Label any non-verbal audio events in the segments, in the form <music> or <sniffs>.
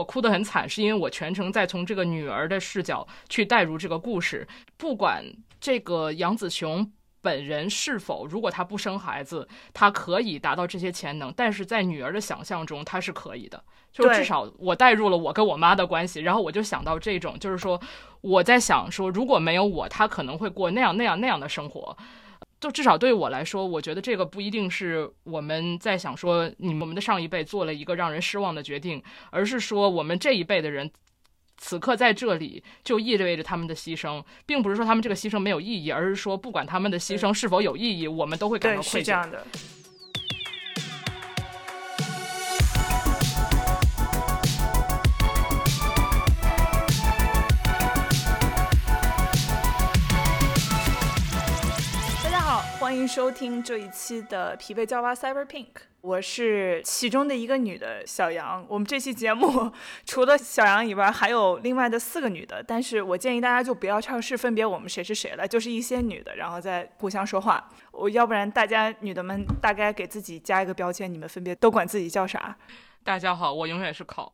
我哭得很惨，是因为我全程在从这个女儿的视角去带入这个故事。不管这个杨子琼本人是否，如果她不生孩子，她可以达到这些潜能，但是在女儿的想象中，她是可以的。就至少我带入了我跟我妈的关系，然后我就想到这种，就是说我在想说，如果没有我，她可能会过那样那样那样的生活。就至少对我来说，我觉得这个不一定是我们在想说，你们的上一辈做了一个让人失望的决定，而是说我们这一辈的人，此刻在这里就意味着他们的牺牲，并不是说他们这个牺牲没有意义，而是说不管他们的牺牲是否有意义，我们都会感到愧疚。是这样的。欢迎收听这一期的疲惫娇娃 Cyber Pink，我是其中的一个女的小杨。我们这期节目 <laughs> 除了小杨以外，还有另外的四个女的，但是我建议大家就不要尝试分别我们谁是谁了，就是一些女的，然后再互相说话。我要不然大家女的们大概给自己加一个标签，你们分别都管自己叫啥？大家好，我永远是考。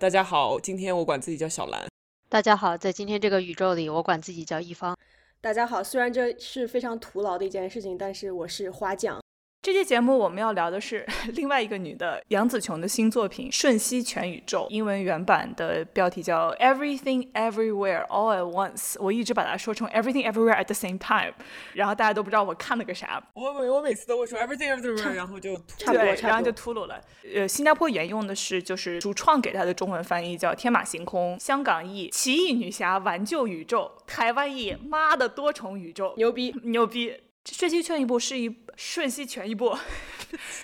大家好，今天我管自己叫小兰。大家好，在今天这个宇宙里，我管自己叫一方。大家好，虽然这是非常徒劳的一件事情，但是我是花匠。这期节目我们要聊的是 <laughs> 另外一个女的杨紫琼的新作品《瞬息全宇宙》，英文原版的标题叫 Everything Everywhere All at Once。我一直把它说成 Everything Everywhere at the same time，然后大家都不知道我看了个啥。我每我每次都会说 Everything Everywhere，然后就差不多，然后就秃噜了。呃，新加坡沿用的是就是主创给他的中文翻译叫天马行空，香港译奇异女侠挽救宇宙，台湾译妈的多重宇宙，牛逼牛逼。瞬息全一部是一瞬息全一部，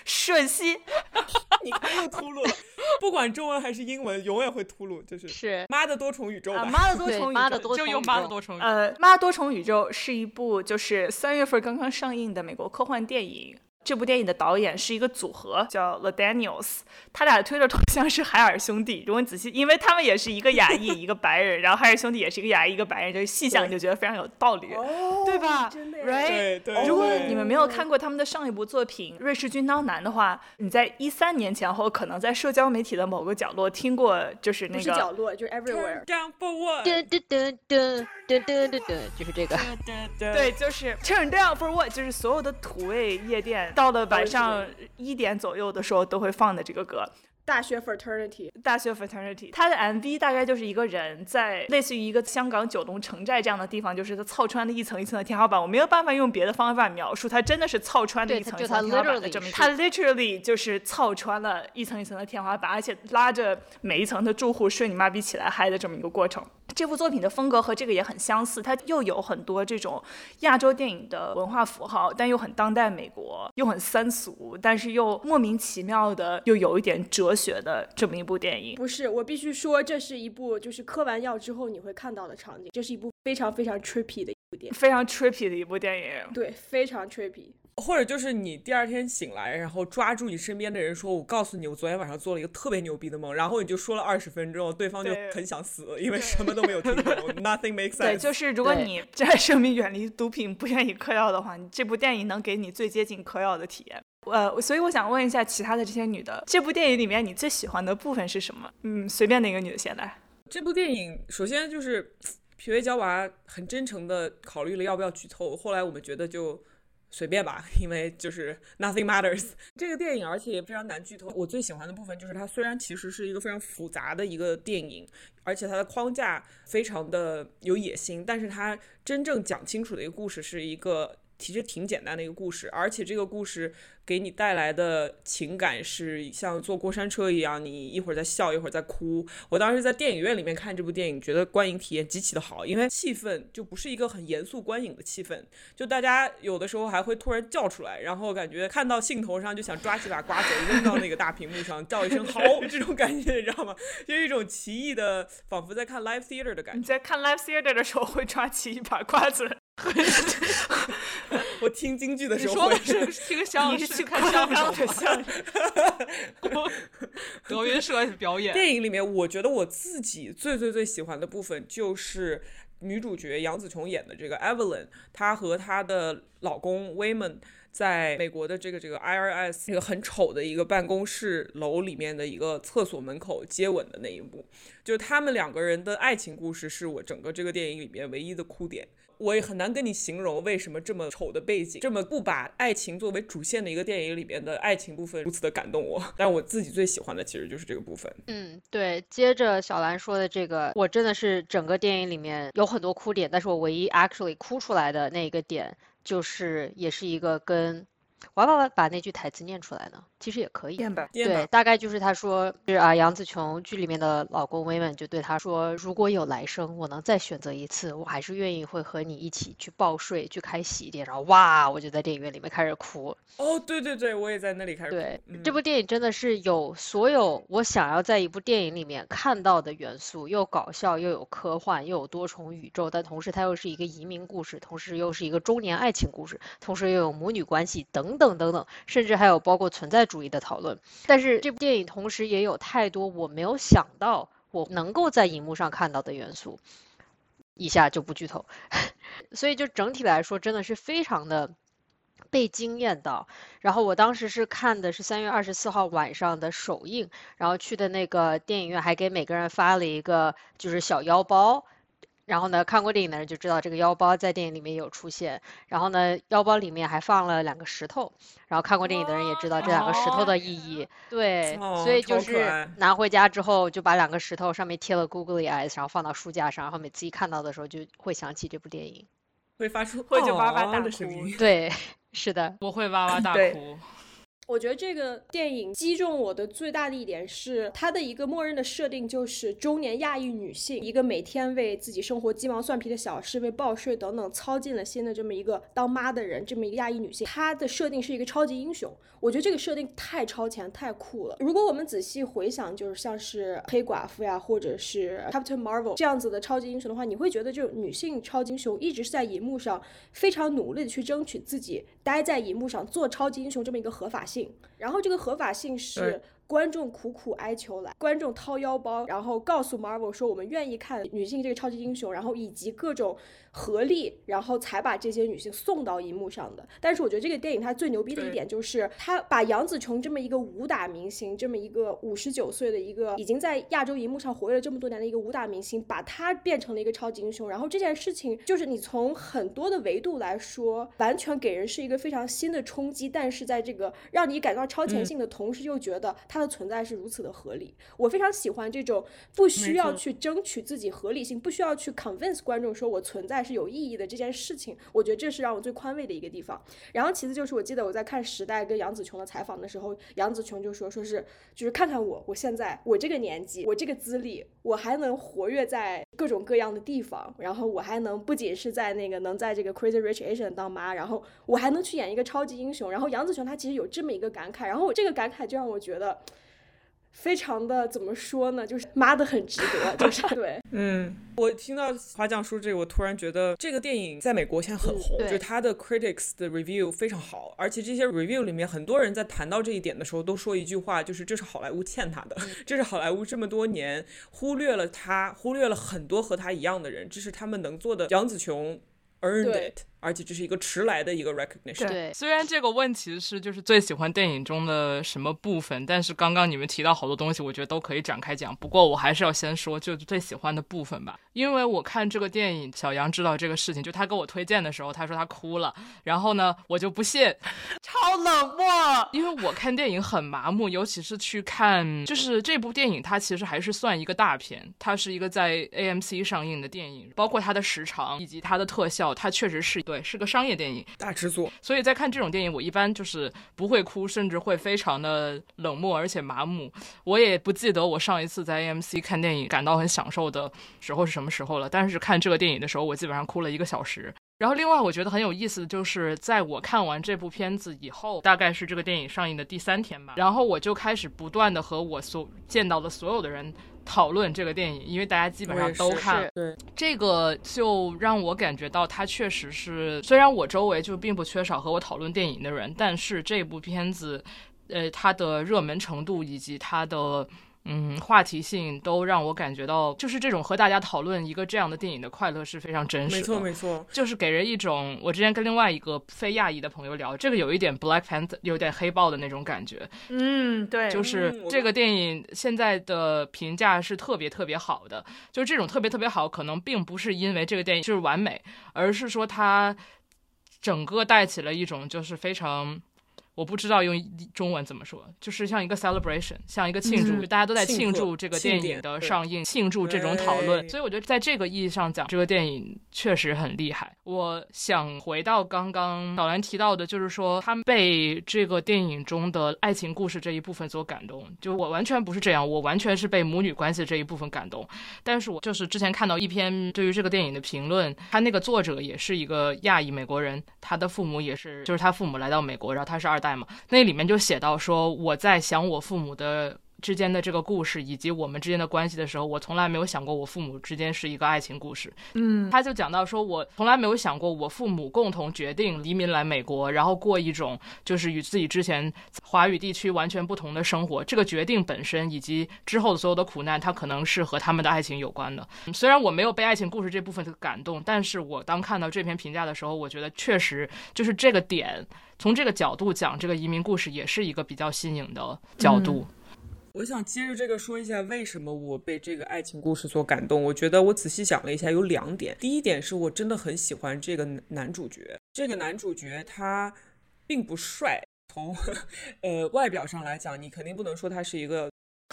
瞬息，你看又秃噜了。不管中文还是英文，永远会秃噜，就是是妈的多重宇宙，妈的多重宇宙，就用妈的多重宇宙。呃，妈的多重宇宙是一部就是三月份刚刚上映的美国科幻电影。这部电影的导演是一个组合叫 La Daniels 他俩的推特头像是海尔兄弟如果你仔细因为他们也是一个亚裔一个白人然后海尔兄弟也是一个亚裔一个白人就细想就觉得非常有道理哦对吧 right 如果你们没有看过他们的上一部作品瑞士军刀男的话你在一三年前后可能在社交媒体的某个角落听过就是那个是角落就 everywhere down for what 就是这个对就是 turn down for what 就是所有的土味夜店到了晚上一点左右的时候，都会放的这个歌。大学 fraternity，大学 fraternity，它的 MV 大概就是一个人在类似于一个香港九龙城寨这样的地方，就是他操穿的一层一层的天花板。我没有办法用别的方法描述，他真的是操穿的一层一层天花板的这么。他 literally 就是操穿了一层一层的天花板，而且拉着每一层的住户睡你妈逼起来嗨的这么一个过程。这部作品的风格和这个也很相似，它又有很多这种亚洲电影的文化符号，但又很当代美国，又很三俗，但是又莫名其妙的又有一点哲学的这么一部电影。不是，我必须说，这是一部就是嗑完药之后你会看到的场景，这是一部非常非常 trippy 的一部电影，非常 trippy 的一部电影。对，非常 trippy。或者就是你第二天醒来，然后抓住你身边的人说：“我告诉你，我昨天晚上做了一个特别牛逼的梦。”然后你就说了二十分钟，对方就很想死，因为什么都没有听懂。<laughs> Nothing makes sense。对，就是如果你珍爱生命、远离毒品、不愿意嗑药的话，这部电影能给你最接近嗑药的体验。呃，所以我想问一下其他的这些女的，这部电影里面你最喜欢的部分是什么？嗯，随便哪个女的先来。这部电影首先就是 <sniffs> 皮维娇娃很真诚的考虑了要不要剧透，后来我们觉得就。随便吧，因为就是 nothing matters 这个电影，而且也非常难剧透。我最喜欢的部分就是它虽然其实是一个非常复杂的一个电影，而且它的框架非常的有野心，但是它真正讲清楚的一个故事是一个其实挺简单的一个故事，而且这个故事。给你带来的情感是像坐过山车一样，你一会儿在笑，一会儿在哭。我当时在电影院里面看这部电影，觉得观影体验极其的好，因为气氛就不是一个很严肃观影的气氛，就大家有的时候还会突然叫出来，然后感觉看到兴头上就想抓起把瓜子扔到那个大屏幕上叫一声好，<laughs> 这种感觉你知道吗？就一种奇异的，仿佛在看 live theater 的感觉。你在看 live theater 的时候会抓起一把瓜子。<laughs> 我听京剧的时候说的是听相声。去看相声，德云社表演。电影里面，我觉得我自己最最最喜欢的部分就是女主角杨紫琼演的这个 Evelyn，她和她的老公 Wayman。在美国的这个这个 IRS 那个很丑的一个办公室楼里面的一个厕所门口接吻的那一幕，就是他们两个人的爱情故事，是我整个这个电影里面唯一的哭点。我也很难跟你形容为什么这么丑的背景，这么不把爱情作为主线的一个电影里面的爱情部分如此的感动我。<laughs> 但我自己最喜欢的其实就是这个部分。嗯，对。接着小兰说的这个，我真的是整个电影里面有很多哭点，但是我唯一 actually 哭出来的那一个点，就是也是一个跟。我要不要把那句台词念出来呢？其实也可以。对，大概就是他说是啊，杨紫琼剧里面的老公威文就对他说：“如果有来生，我能再选择一次，我还是愿意会和你一起去报税，去开洗衣店。”然后哇，我就在电影院里面开始哭。哦，对对对，我也在那里开始哭。对，这部电影真的是有所有我想要在一部电影里面看到的元素，又搞笑，又有科幻，又有多重宇宙，但同时它又是一个移民故事，同时又是一个中年爱情故事，同时又有母女关系等。等等等等，甚至还有包括存在主义的讨论。但是这部电影同时也有太多我没有想到我能够在荧幕上看到的元素。以下就不剧透。<laughs> 所以就整体来说，真的是非常的被惊艳到。然后我当时是看的是三月二十四号晚上的首映，然后去的那个电影院还给每个人发了一个就是小腰包。然后呢，看过电影的人就知道这个腰包在电影里面有出现。然后呢，腰包里面还放了两个石头。然后看过电影的人也知道这两个石头的意义。对，所以就是拿回家之后就把两个石头上面贴了 Googly Eyes，然后放到书架上，然后每次一看到的时候就会想起这部电影，会发出会就哇哇大哭。<laughs> <laughs> 对，是的，我会哇哇大哭。我觉得这个电影击中我的最大的一点是，它的一个默认的设定就是中年亚裔女性，一个每天为自己生活鸡毛蒜皮的小事、为报税等等操尽了心的这么一个当妈的人，这么一个亚裔女性，她的设定是一个超级英雄。我觉得这个设定太超前、太酷了。如果我们仔细回想，就是像是黑寡妇呀，或者是 Captain Marvel 这样子的超级英雄的话，你会觉得就女性超级英雄一直是在荧幕上非常努力的去争取自己待在荧幕上做超级英雄这么一个合法性。然后这个合法性是。观众苦苦哀求来，观众掏腰包，然后告诉 Marvel 说我们愿意看女性这个超级英雄，然后以及各种合力，然后才把这些女性送到荧幕上的。但是我觉得这个电影它最牛逼的一点就是，它把杨紫琼这么一个武打明星，这么一个五十九岁的一个已经在亚洲荧幕上活跃了这么多年的一个武打明星，把她变成了一个超级英雄。然后这件事情就是你从很多的维度来说，完全给人是一个非常新的冲击。但是在这个让你感到超前性的同时，又觉得它的存在是如此的合理，我非常喜欢这种不需要去争取自己合理性，不需要去 convince 观众说我存在是有意义的这件事情，我觉得这是让我最宽慰的一个地方。然后其次就是我记得我在看《时代》跟杨紫琼的采访的时候，杨紫琼就说说是就是看看我，我现在我这个年纪，我这个资历，我还能活跃在各种各样的地方，然后我还能不仅是在那个能在这个 Crazy Rich Asian 当妈，然后我还能去演一个超级英雄。然后杨紫琼她其实有这么一个感慨，然后我这个感慨就让我觉得。非常的怎么说呢？就是妈的很值得，就是 <laughs> 对，嗯，我听到花匠说这个，我突然觉得这个电影在美国现在很红，就是它的 critics 的 review 非常好，而且这些 review 里面很多人在谈到这一点的时候，都说一句话，就是这是好莱坞欠他的，这是好莱坞这么多年忽略了他，忽略了很多和他一样的人，这是他们能做的。杨紫琼 earned it。而且这是一个迟来的一个 recognition。对，虽然这个问题是就是最喜欢电影中的什么部分，但是刚刚你们提到好多东西，我觉得都可以展开讲。不过我还是要先说，就最喜欢的部分吧。因为我看这个电影，小杨知道这个事情，就他给我推荐的时候，他说他哭了。然后呢，我就不信，超冷漠。因为我看电影很麻木，尤其是去看，就是这部电影它其实还是算一个大片，它是一个在 AMC 上映的电影，包括它的时长以及它的特效，它确实是。对，是个商业电影，大制作。所以在看这种电影，我一般就是不会哭，甚至会非常的冷漠，而且麻木。我也不记得我上一次在 AMC 看电影感到很享受的时候是什么时候了。但是看这个电影的时候，我基本上哭了一个小时。然后另外我觉得很有意思的就是，在我看完这部片子以后，大概是这个电影上映的第三天吧，然后我就开始不断的和我所见到的所有的人。讨论这个电影，因为大家基本上都看，对。这个就让我感觉到它确实是，虽然我周围就并不缺少和我讨论电影的人，但是这部片子，呃，它的热门程度以及它的嗯，话题性都让我感觉到，就是这种和大家讨论一个这样的电影的快乐是非常真实的。没错，没错，就是给人一种，我之前跟另外一个非亚裔的朋友聊，这个有一点 Black Panther，有点黑豹的那种感觉。嗯，对，就是这个电影现在的评价是特别特别好的，就是这种特别特别好，可能并不是因为这个电影就是完美，而是说它整个带起了一种就是非常。我不知道用中文怎么说，就是像一个 celebration，像一个庆祝，大家都在庆祝这个电影的上映，庆祝这种讨论。所以我觉得在这个意义上讲，这个电影确实很厉害。我想回到刚刚小兰提到的，就是说他们被这个电影中的爱情故事这一部分所感动。就我完全不是这样，我完全是被母女关系这一部分感动。但是我就是之前看到一篇对于这个电影的评论，他那个作者也是一个亚裔美国人，他的父母也是，就是他父母来到美国，然后他是二。代嘛，那里面就写到说，我在想我父母的。之间的这个故事以及我们之间的关系的时候，我从来没有想过我父母之间是一个爱情故事。嗯，他就讲到说，我从来没有想过我父母共同决定移民来美国，然后过一种就是与自己之前华语地区完全不同的生活。这个决定本身以及之后的所有的苦难，它可能是和他们的爱情有关的。虽然我没有被爱情故事这部分感动，但是我当看到这篇评价的时候，我觉得确实就是这个点，从这个角度讲这个移民故事也是一个比较新颖的角度。我想接着这个说一下，为什么我被这个爱情故事所感动。我觉得我仔细想了一下，有两点。第一点是我真的很喜欢这个男主角。这个男主角他并不帅，从 <laughs> 呃外表上来讲，你肯定不能说他是一个。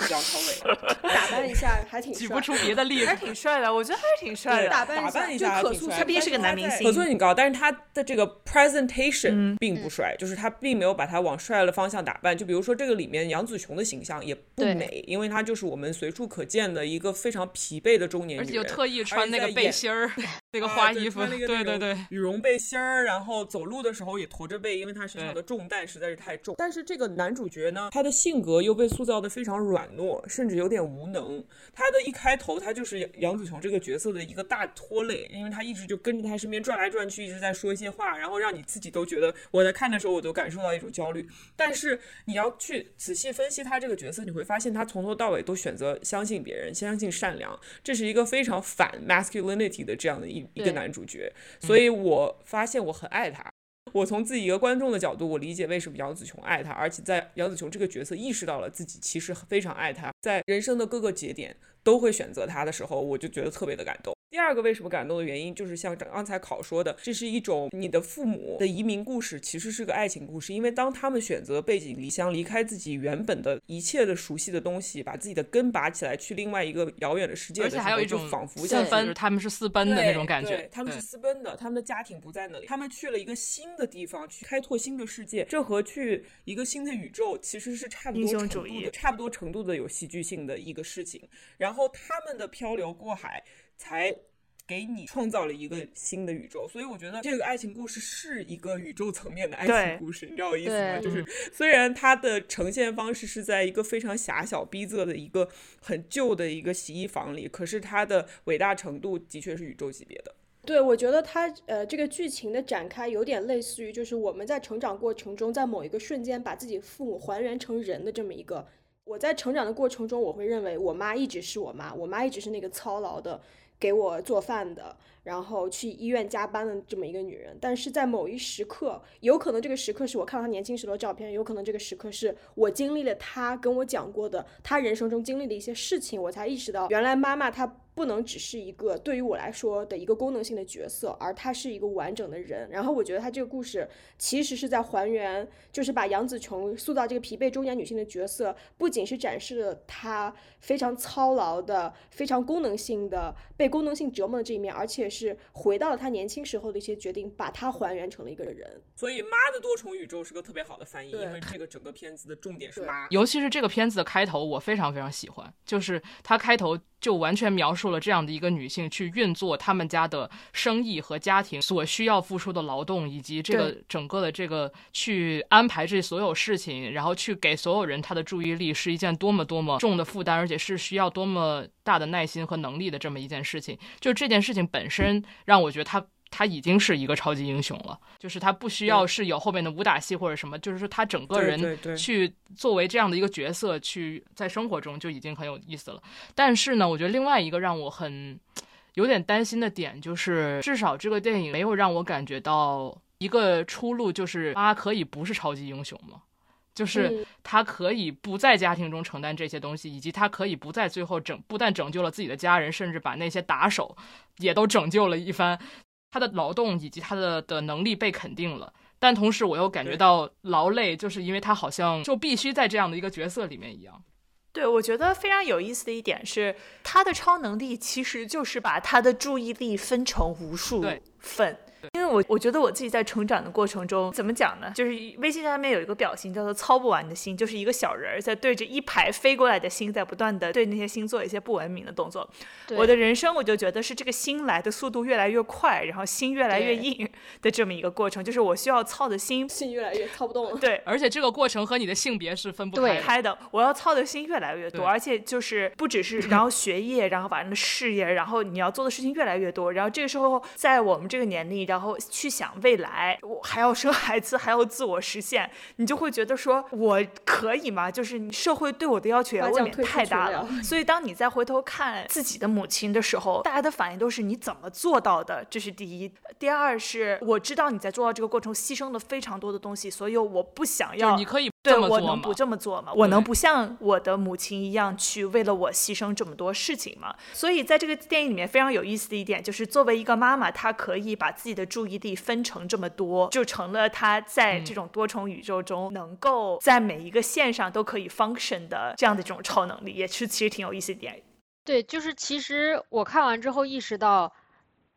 梁朝伟打扮一下还挺举不出别的例子，还挺帅的，我觉得还是挺帅的。打扮打扮一下可塑他毕竟是个男明星，可塑性高，但是他的这个 presentation 并不帅，就是他并没有把他往帅的方向打扮。就比如说这个里面杨紫琼的形象也不美，因为她就是我们随处可见的一个非常疲惫的中年女人，而且又特意穿那个背心儿，<laughs> 那个花衣服，对对对，羽绒背心儿，然后走路的时候也驼着背，因为他身上的重担实在是太重。但是这个男主角呢，他的性格又被塑造的非常软糯，甚至有。有点无能，他的一开头，他就是杨紫琼这个角色的一个大拖累，因为他一直就跟着他身边转来转去，一直在说一些话，然后让你自己都觉得我在看的时候，我都感受到一种焦虑。但是你要去仔细分析他这个角色，你会发现他从头到尾都选择相信别人，相信善良，这是一个非常反 masculinity 的这样的一一个男主角，所以我发现我很爱他。我从自己一个观众的角度，我理解为什么杨紫琼爱他，而且在杨紫琼这个角色意识到了自己其实非常爱他，在人生的各个节点都会选择他的时候，我就觉得特别的感动。第二个为什么感动的原因，就是像刚才考说的，这是一种你的父母的移民故事，其实是个爱情故事。因为当他们选择背井离乡，离开自己原本的一切的熟悉的东西，把自己的根拔起来，去另外一个遥远的世界，而且还有一种仿佛像奔，他们是私奔的那种感觉。他们是私奔的，他们的家庭不在那里，他们去了一个新的地方，去开拓新的世界。这和去一个新的宇宙其实是差不多程度的，差不多程度的有戏剧性的一个事情。然后他们的漂流过海。才给你创造了一个新的宇宙，所以我觉得这个爱情故事是一个宇宙层面的爱情故事，你知道我意思吗？就是虽然它的呈现方式是在一个非常狭小逼仄的一个很旧的一个洗衣房里，可是它的伟大程度的确是宇宙级别的。对，我觉得它呃这个剧情的展开有点类似于就是我们在成长过程中，在某一个瞬间把自己父母还原成人的这么一个。我在成长的过程中，我会认为我妈一直是我妈，我妈一直是那个操劳的。给我做饭的，然后去医院加班的这么一个女人，但是在某一时刻，有可能这个时刻是我看到她年轻时的照片，有可能这个时刻是我经历了她跟我讲过的她人生中经历的一些事情，我才意识到原来妈妈她。不能只是一个对于我来说的一个功能性的角色，而他是一个完整的人。然后我觉得他这个故事其实是在还原，就是把杨紫琼塑造这个疲惫中年女性的角色，不仅是展示了她非常操劳的、非常功能性的、被功能性折磨的这一面，而且是回到了他年轻时候的一些决定，把他还原成了一个人。所以，《妈的多重宇宙》是个特别好的翻译，因为这个整个片子的重点是妈。尤其是这个片子的开头，我非常非常喜欢，就是它开头。就完全描述了这样的一个女性去运作他们家的生意和家庭所需要付出的劳动，以及这个整个的这个去安排这所有事情，然后去给所有人她的注意力，是一件多么多么重的负担，而且是需要多么大的耐心和能力的这么一件事情。就这件事情本身让我觉得他。他已经是一个超级英雄了，就是他不需要是有后面的武打戏或者什么，就是说他整个人去作为这样的一个角色去在生活中就已经很有意思了。但是呢，我觉得另外一个让我很有点担心的点就是，至少这个电影没有让我感觉到一个出路，就是他可以不是超级英雄吗？就是他可以不在家庭中承担这些东西，以及他可以不在最后整不但拯救了自己的家人，甚至把那些打手也都拯救了一番。他的劳动以及他的的能力被肯定了，但同时我又感觉到劳累，就是因为他好像就必须在这样的一个角色里面一样。对，我觉得非常有意思的一点是，他的超能力其实就是把他的注意力分成无数份。因为我我觉得我自己在成长的过程中，怎么讲呢？就是微信上面有一个表情叫做“操不完的心”，就是一个小人儿在对着一排飞过来的心，在不断的对那些心做一些不文明的动作。我的人生我就觉得是这个心来的速度越来越快，然后心越来越硬的这么一个过程，就是我需要操的心，心越来越操不动了。对，<laughs> 而且这个过程和你的性别是分不开的。我要操的心越来越多，而且就是不只是，然后学业，然后把人的事业，然后你要做的事情越来越多，然后这个时候在我们这个年龄，然后去想。未来我还要生孩子，还要自我实现，你就会觉得说我可以吗？就是社会对我的要求也未免太大了。所以当你再回头看自己的母亲的时候，大家的反应都是你怎么做到的？这是第一。第二是我知道你在做到这个过程牺牲了非常多的东西，所以我不想要。你可以对我能不这么做吗？我能不像我的母亲一样去为了我牺牲这么多事情吗？所以在这个电影里面非常有意思的一点就是，作为一个妈妈，她可以把自己的注意力分。成这么多，就成了她在这种多重宇宙中能够在每一个线上都可以 function 的这样的这种超能力，也是其实挺有意思一点。对，就是其实我看完之后意识到，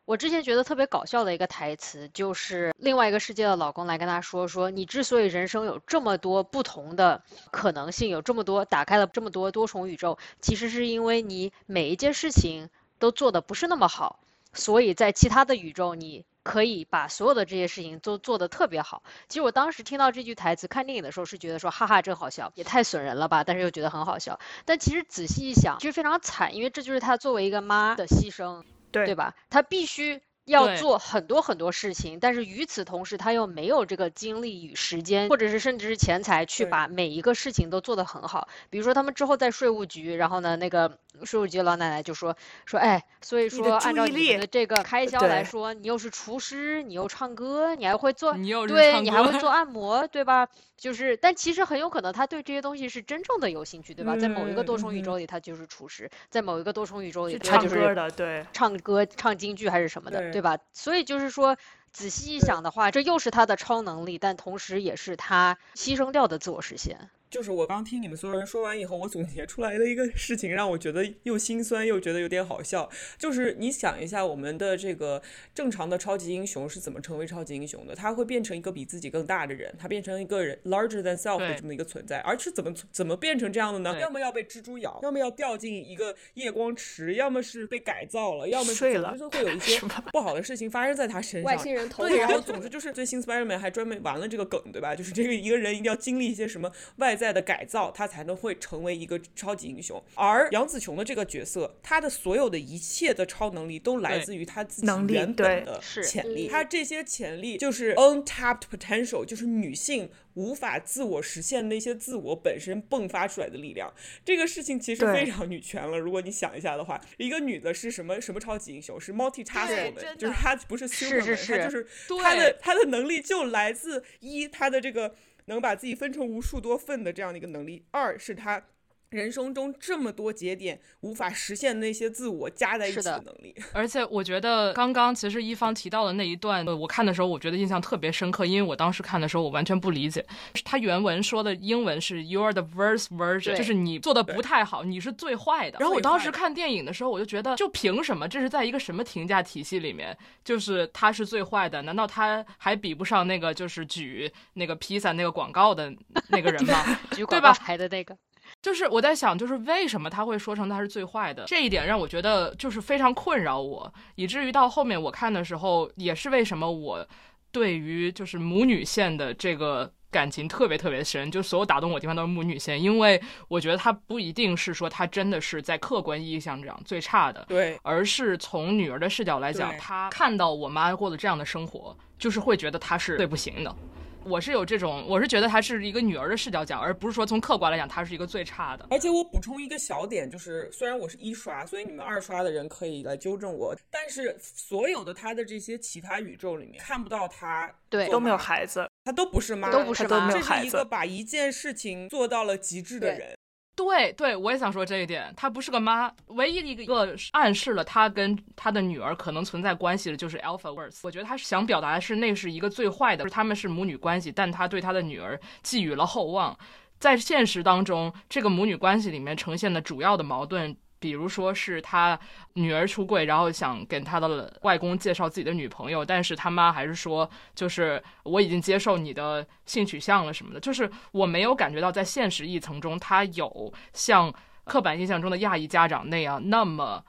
我之前觉得特别搞笑的一个台词，就是另外一个世界的老公来跟他说说，你之所以人生有这么多不同的可能性，有这么多打开了这么多多重宇宙，其实是因为你每一件事情都做的不是那么好，所以在其他的宇宙你。可以把所有的这些事情都做得特别好。其实我当时听到这句台词，看电影的时候是觉得说，哈哈，真好笑，也太损人了吧。但是又觉得很好笑。但其实仔细一想，其实非常惨，因为这就是她作为一个妈的牺牲，对对吧？他必须要做很多很多事情，但是与此同时，他又没有这个精力与时间，或者是甚至是钱财去把每一个事情都做得很好。比如说他们之后在税务局，然后呢，那个。税务局老奶奶就说说，哎，所以说按照你的这个开销来说，你又是厨师，你又唱歌，你还会做，对你还会做按摩，对吧？就是，但其实很有可能他对这些东西是真正的有兴趣，对吧？在某一个多重宇宙里，他就是厨师；在某一个多重宇宙里，他就是唱歌的，对，唱歌唱京剧还是什么的，对吧？所以就是说，仔细一想的话，这又是他的超能力，但同时也是他牺牲掉的自我实现。就是我刚听你们所有人说完以后，我总结出来的一个事情，让我觉得又心酸又觉得有点好笑。就是你想一下，我们的这个正常的超级英雄是怎么成为超级英雄的？他会变成一个比自己更大的人，他变成一个人 larger than self 的这么一个存在。而是怎么怎么变成这样的呢？要么要被蜘蛛咬，要么要掉进一个夜光池，要么是被改造了，要么睡了，就是会有一 <laughs> 些不好的事情发生在他身上。外星人投对，然后总之就是最新 Spiderman 还专门玩了这个梗，对吧？就是这个一个人一定要经历一些什么外在的改造，他。他才能会成为一个超级英雄。而杨紫琼的这个角色，她的所有的一切的超能力都来自于她自己原本的潜力。她这些潜力就是 untapped potential，就是女性无法自我实现那些自我本身迸发出来的力量。这个事情其实非常女权了。如果你想一下的话，一个女的是什么什么超级英雄？是 multi-task 的，就是她不是 super，她就是她的她的能力就来自一她的这个。能把自己分成无数多份的这样的一个能力，二是他。人生中这么多节点无法实现那些自我加在一起的能力，而且我觉得刚刚其实一方提到的那一段，我看的时候我觉得印象特别深刻，因为我当时看的时候我完全不理解，他原文说的英文是 "You are the worst version"，就是你做的不太好，你是最坏的。然后我当时看电影的时候，我就觉得，就凭什么？这是在一个什么评价体系里面？就是他是最坏的？难道他还比不上那个就是举那个披萨那个广告的那个人吗？<laughs> 举广告牌的那个。就是我在想，就是为什么他会说成他是最坏的？这一点让我觉得就是非常困扰我，以至于到后面我看的时候，也是为什么我对于就是母女线的这个感情特别特别深，就所有打动我地方都是母女线，因为我觉得他不一定是说他真的是在客观意义上讲最差的，对，而是从女儿的视角来讲，她看到我妈过的这样的生活，就是会觉得她是最不行的。我是有这种，我是觉得他是一个女儿的视角讲，而不是说从客观来讲，他是一个最差的。而且我补充一个小点，就是虽然我是一刷，所以你们二刷的人可以来纠正我，但是所有的他的这些其他宇宙里面看不到他，对，都没有孩子，他都不是妈，都不是妈，这是一个把一件事情做到了极致的人。对对，我也想说这一点，她不是个妈，唯一的一个暗示了她跟她的女儿可能存在关系的，就是 Alpha Verse。我觉得她是想表达的是，那是一个最坏的，是他们是母女关系，但她对她的女儿寄予了厚望。在现实当中，这个母女关系里面呈现的主要的矛盾。比如说是他女儿出柜，然后想给他的外公介绍自己的女朋友，但是他妈还是说，就是我已经接受你的性取向了什么的，就是我没有感觉到在现实一层中，他有像刻板印象中的亚裔家长那样那么。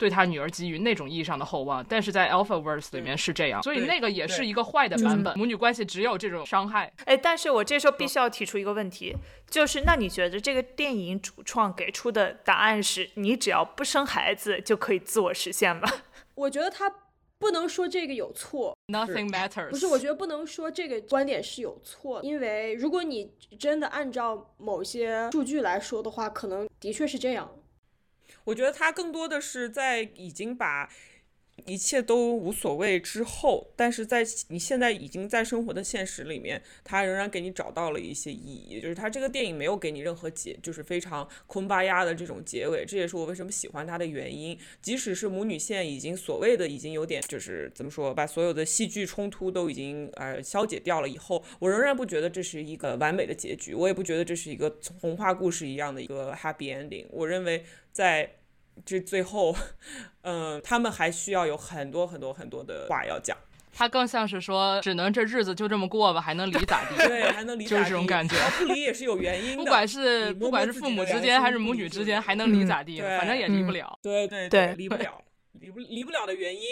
对他女儿给予那种意义上的厚望，但是在 Alpha Verse 里面是这样，所以那个也是一个坏的版本。母女关系只有这种伤害。哎，但是我这时候必须要提出一个问题，就是那你觉得这个电影主创给出的答案是你只要不生孩子就可以自我实现吗？<laughs> 我觉得他不能说这个有错，Nothing matters。不是，我觉得不能说这个观点是有错，因为如果你真的按照某些数据来说的话，可能的确是这样。我觉得他更多的是在已经把一切都无所谓之后，但是在你现在已经在生活的现实里面，他仍然给你找到了一些意义。就是他这个电影没有给你任何结，就是非常空巴压的这种结尾。这也是我为什么喜欢他的原因。即使是母女线已经所谓的已经有点就是怎么说，把所有的戏剧冲突都已经呃消解掉了以后，我仍然不觉得这是一个完美的结局。我也不觉得这是一个童话故事一样的一个 happy ending。我认为。在这最后，嗯，他们还需要有很多很多很多的话要讲。他更像是说，只能这日子就这么过吧，还能离咋地？对，还能离就是这种感觉。不离也是有原因的。<laughs> 不管是不管是父母之间还是母女之间，还能离咋地？反正也离不了。对对对，离不了，离不离不了的原因。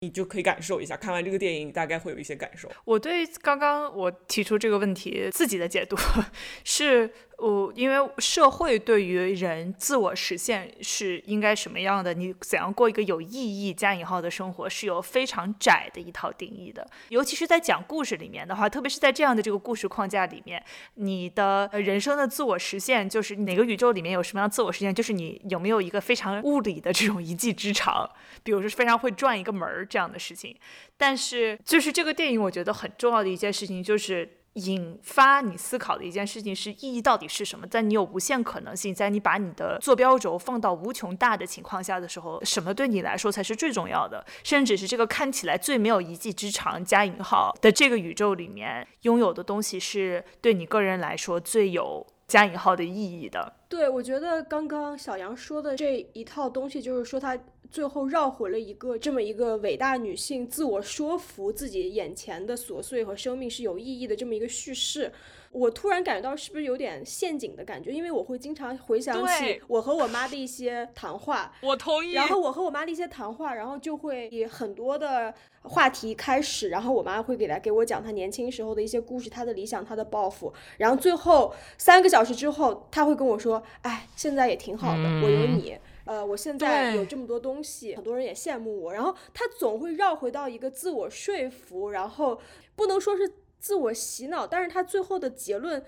你就可以感受一下，看完这个电影你大概会有一些感受。我对刚刚我提出这个问题自己的解读 <laughs> 是，我因为社会对于人自我实现是应该什么样的，你怎样过一个有意义加引号的生活，是有非常窄的一套定义的。尤其是在讲故事里面的话，特别是在这样的这个故事框架里面，你的人生的自我实现就是哪个宇宙里面有什么样自我实现，就是你有没有一个非常物理的这种一技之长，比如说非常会转一个门儿。这样的事情，但是就是这个电影，我觉得很重要的一件事情，就是引发你思考的一件事情是意义到底是什么？在你有无限可能性，在你把你的坐标轴放到无穷大的情况下的时候，什么对你来说才是最重要的？甚至是这个看起来最没有一技之长加引号的这个宇宙里面拥有的东西，是对你个人来说最有加引号的意义的？对，我觉得刚刚小杨说的这一套东西，就是说他。最后绕回了一个这么一个伟大女性自我说服自己眼前的琐碎和生命是有意义的这么一个叙事，我突然感觉到是不是有点陷阱的感觉？因为我会经常回想起我和我妈的一些谈话，<laughs> 我同意。然后我和我妈的一些谈话，然后就会以很多的话题开始，然后我妈会给来给我讲她年轻时候的一些故事，她的理想，她的抱负。然后最后三个小时之后，她会跟我说：“哎，现在也挺好的，我有你。”呃，我现在有这么多东西，很多人也羡慕我。然后他总会绕回到一个自我说服，然后不能说是自我洗脑，但是他最后的结论。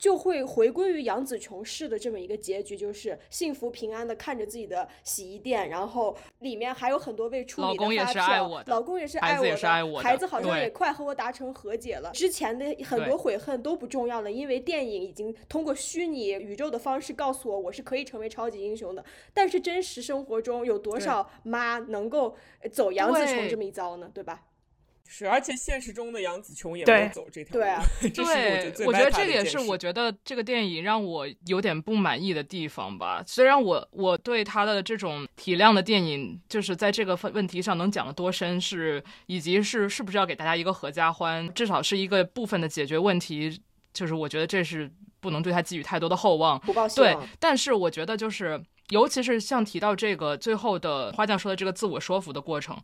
就会回归于杨紫琼式的这么一个结局，就是幸福平安的看着自己的洗衣店，然后里面还有很多未处理的发票。老公也是爱我的，老公也是爱我的，孩子好像也快和我达成和解了。之前的很多悔恨都不重要了，因为电影已经通过虚拟宇宙的方式告诉我，我是可以成为超级英雄的。但是真实生活中有多少妈能够走杨紫琼这么一遭呢？对吧？是，而且现实中的杨紫琼也没有走这条路。对啊，对，我觉得这个也是我觉得这个电影让我有点不满意的地方吧。虽然我我对他的这种体量的电影，就是在这个问题上能讲的多深，是以及是是不是要给大家一个合家欢，至少是一个部分的解决问题，就是我觉得这是不能对他寄予太多的厚望。不抱对，但是我觉得就是。尤其是像提到这个最后的花匠说的这个自我说服的过程。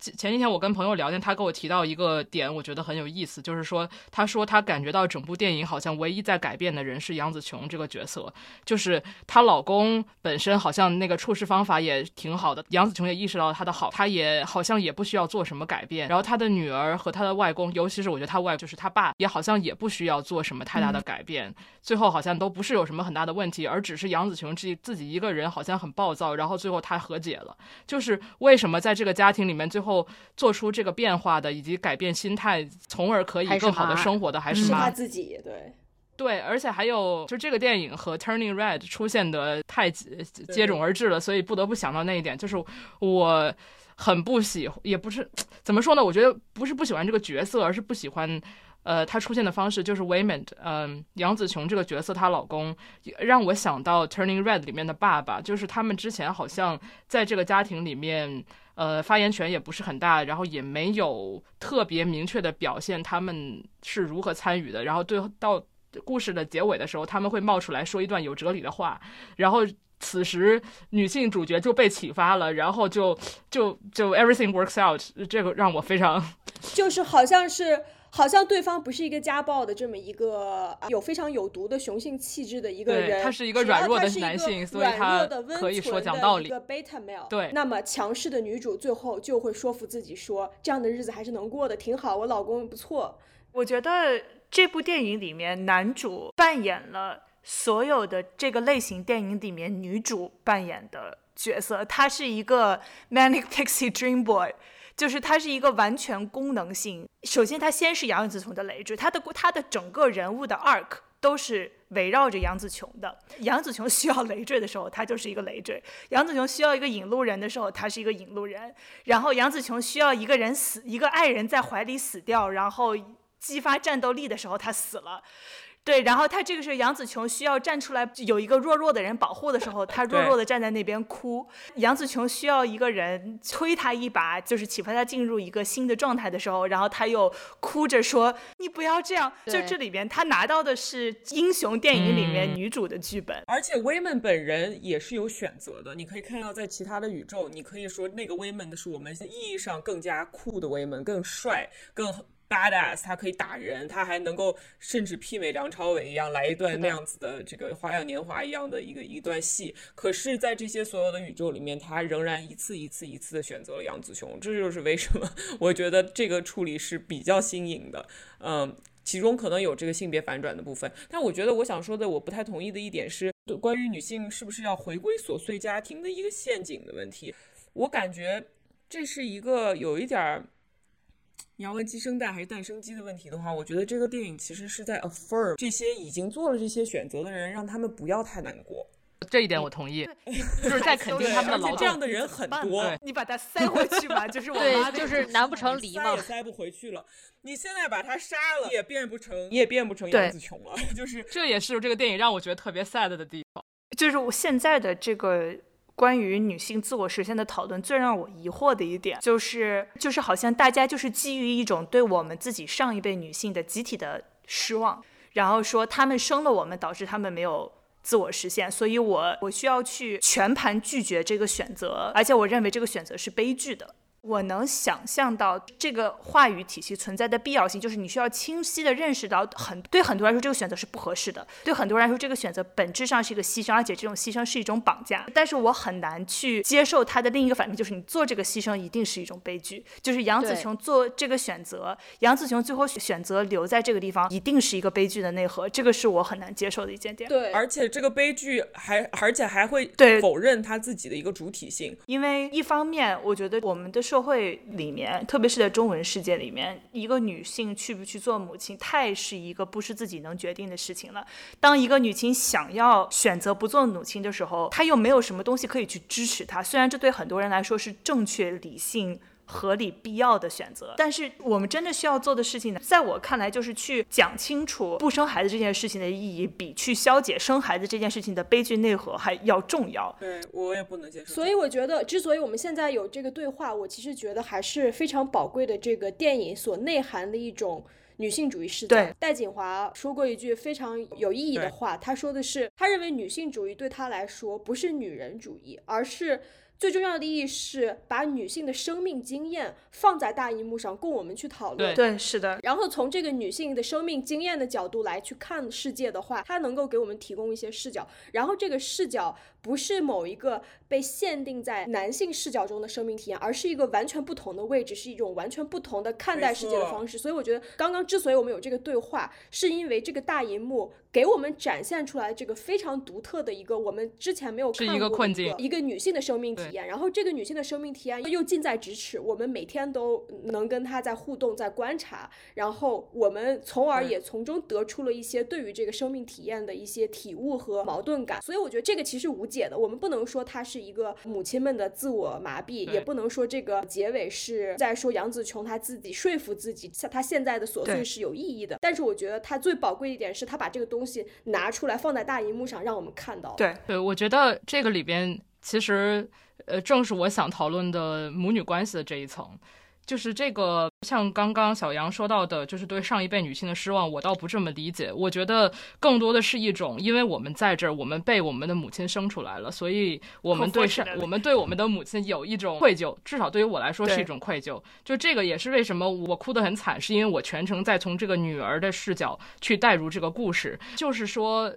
前几天我跟朋友聊天，他跟我提到一个点，我觉得很有意思，就是说，他说他感觉到整部电影好像唯一在改变的人是杨紫琼这个角色，就是她老公本身好像那个处事方法也挺好的，杨紫琼也意识到他的好，他也好像也不需要做什么改变。然后她的女儿和她的外公，尤其是我觉得她外就是她爸，也好像也不需要做什么太大的改变，最后好像都不是有什么很大的问题，而只是杨紫琼自己自己一个人好像很暴躁，然后最后她和解了。就是为什么在这个家庭里面最后。后做出这个变化的，以及改变心态，从而可以更好的生活的，还是他自己？对对，而且还有，就这个电影和《Turning Red》出现的太接踵而至了，所以不得不想到那一点，就是我很不喜，也不是 <tsk> 怎么说呢？我觉得不是不喜欢这个角色，而是不喜欢。呃，他出现的方式就是 Waymond，嗯，杨紫琼这个角色，她老公让我想到 Turning Red 里面的爸爸，就是他们之前好像在这个家庭里面，呃，发言权也不是很大，然后也没有特别明确的表现他们是如何参与的，然后对到故事的结尾的时候，他们会冒出来说一段有哲理的话，然后此时女性主角就被启发了，然后就就就 Everything works out，这个让我非常，<laughs> 就是好像是。好像对方不是一个家暴的这么一个有非常有毒的雄性气质的一个人，他是一个软弱的男性，所以他可以说讲道理。一个 beta male，对。那么强势的女主最后就会说服自己说，这样的日子还是能过的，挺好，我老公不错。我觉得这部电影里面男主扮演了所有的这个类型电影里面女主扮演的角色，他是一个 manic pixie dream boy。就是它是一个完全功能性。首先，它先是杨紫琼的累赘，它的它的整个人物的 arc 都是围绕着杨紫琼的。杨紫琼需要累赘的时候，他就是一个累赘；杨紫琼需要一个引路人的时候，他是一个引路人。然后，杨紫琼需要一个人死，一个爱人在怀里死掉，然后激发战斗力的时候，他死了。对，然后他这个是杨紫琼需要站出来，有一个弱弱的人保护的时候，他弱弱的站在那边哭。杨紫琼需要一个人推他一把，就是启发他进入一个新的状态的时候，然后他又哭着说：“你不要这样。”就这里边，他拿到的是英雄电影里面女主的剧本，而且威门本人也是有选择的。你可以看到，在其他的宇宙，你可以说那个威门的是我们意义上更加酷的威门，更帅，更。badass，他可以打人，他还能够甚至媲美梁朝伟一样来一段那样子的这个花样年华一样的一个一段戏。可是，在这些所有的宇宙里面，他仍然一次一次一次的选择了杨紫琼。这就是为什么我觉得这个处理是比较新颖的。嗯，其中可能有这个性别反转的部分，但我觉得我想说的我不太同意的一点是，关于女性是不是要回归琐碎家庭的一个陷阱的问题。我感觉这是一个有一点儿。你要问鸡生蛋还是蛋生鸡的问题的话，我觉得这个电影其实是在 affirm 这些已经做了这些选择的人，让他们不要太难过。这一点我同意，就是在肯定他们的劳这样的人很多，你把他塞回去吧，就是我妈就是难不成离吗？塞也塞不回去了。你现在把他杀了，也变不成，你也变不成杨紫琼了。<laughs> 就是这也是这个电影让我觉得特别 sad 的地方，就是我现在的这个。关于女性自我实现的讨论，最让我疑惑的一点就是，就是好像大家就是基于一种对我们自己上一辈女性的集体的失望，然后说她们生了我们，导致她们没有自我实现，所以我我需要去全盘拒绝这个选择，而且我认为这个选择是悲剧的。我能想象到这个话语体系存在的必要性，就是你需要清晰的认识到，很对很多人来说这个选择是不合适的，对很多人来说这个选择本质上是一个牺牲，而且这种牺牲是一种绑架。但是我很难去接受他的另一个反面，就是你做这个牺牲一定是一种悲剧。就是杨紫琼做这个选择，杨紫琼最后选择留在这个地方，一定是一个悲剧的内核。这个是我很难接受的一件点。对，而且这个悲剧还而且还会对否认他自己的一个主体性，因为一方面我觉得我们的。社会里面，特别是在中文世界里面，一个女性去不去做母亲，太是一个不是自己能决定的事情了。当一个女性想要选择不做母亲的时候，她又没有什么东西可以去支持她。虽然这对很多人来说是正确、理性。合理必要的选择，但是我们真的需要做的事情呢，在我看来，就是去讲清楚不生孩子这件事情的意义，比去消解生孩子这件事情的悲剧内核还要重要。对我也不能接受。所以我觉得，之所以我们现在有这个对话，我其实觉得还是非常宝贵的。这个电影所内涵的一种女性主义视角。戴锦华说过一句非常有意义的话，他说的是，他认为女性主义对他来说不是女人主义，而是。最重要的意义是把女性的生命经验放在大荧幕上，供我们去讨论。对，是的。然后从这个女性的生命经验的角度来去看世界的话，它能够给我们提供一些视角。然后这个视角不是某一个被限定在男性视角中的生命体验，而是一个完全不同的位置，是一种完全不同的看待世界的方式。所以我觉得刚刚之所以我们有这个对话，是因为这个大银幕给我们展现出来这个非常独特的一个我们之前没有看过的一个女性的生命体验。然后这个女性的生命体验又近在咫尺，我们每天都能跟她在互动、在观察，然后我们从而也从中得出了一些对于这个生命体验的一些体悟和矛盾感。所以我觉得这个其实无解的，我们不能说它是一个母亲们的自我麻痹，也不能说这个结尾是在说杨紫琼她自己说服自己，像她现在的琐碎是有意义的。但是我觉得她最宝贵一点是她把这个东西拿出来放在大荧幕上让我们看到。对对，我觉得这个里边其实。呃，正是我想讨论的母女关系的这一层，就是这个像刚刚小杨说到的，就是对上一辈女性的失望，我倒不这么理解。我觉得更多的是一种，因为我们在这儿，我们被我们的母亲生出来了，所以我们对上，我们对我们的母亲有一种愧疚，至少对于我来说是一种愧疚。就这个也是为什么我哭得很惨，是因为我全程在从这个女儿的视角去带入这个故事，就是说，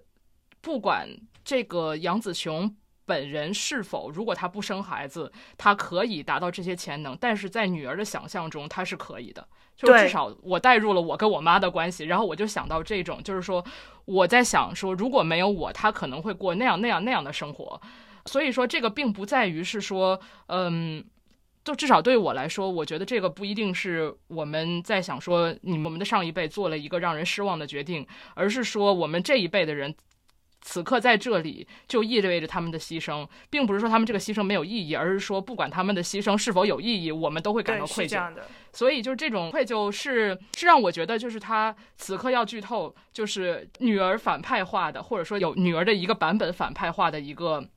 不管这个杨紫琼。本人是否，如果他不生孩子，他可以达到这些潜能？但是在女儿的想象中，他是可以的。就至少我带入了我跟我妈的关系，然后我就想到这种，就是说我在想说，如果没有我，他可能会过那样那样那样的生活。所以说，这个并不在于是说，嗯，就至少对我来说，我觉得这个不一定是我们在想说，你们的上一辈做了一个让人失望的决定，而是说我们这一辈的人。此刻在这里，就意味着他们的牺牲，并不是说他们这个牺牲没有意义，而是说不管他们的牺牲是否有意义，我们都会感到愧疚。所以，就是这种愧疚是是让我觉得，就是他此刻要剧透，就是女儿反派化的，或者说有女儿的一个版本反派化的一个。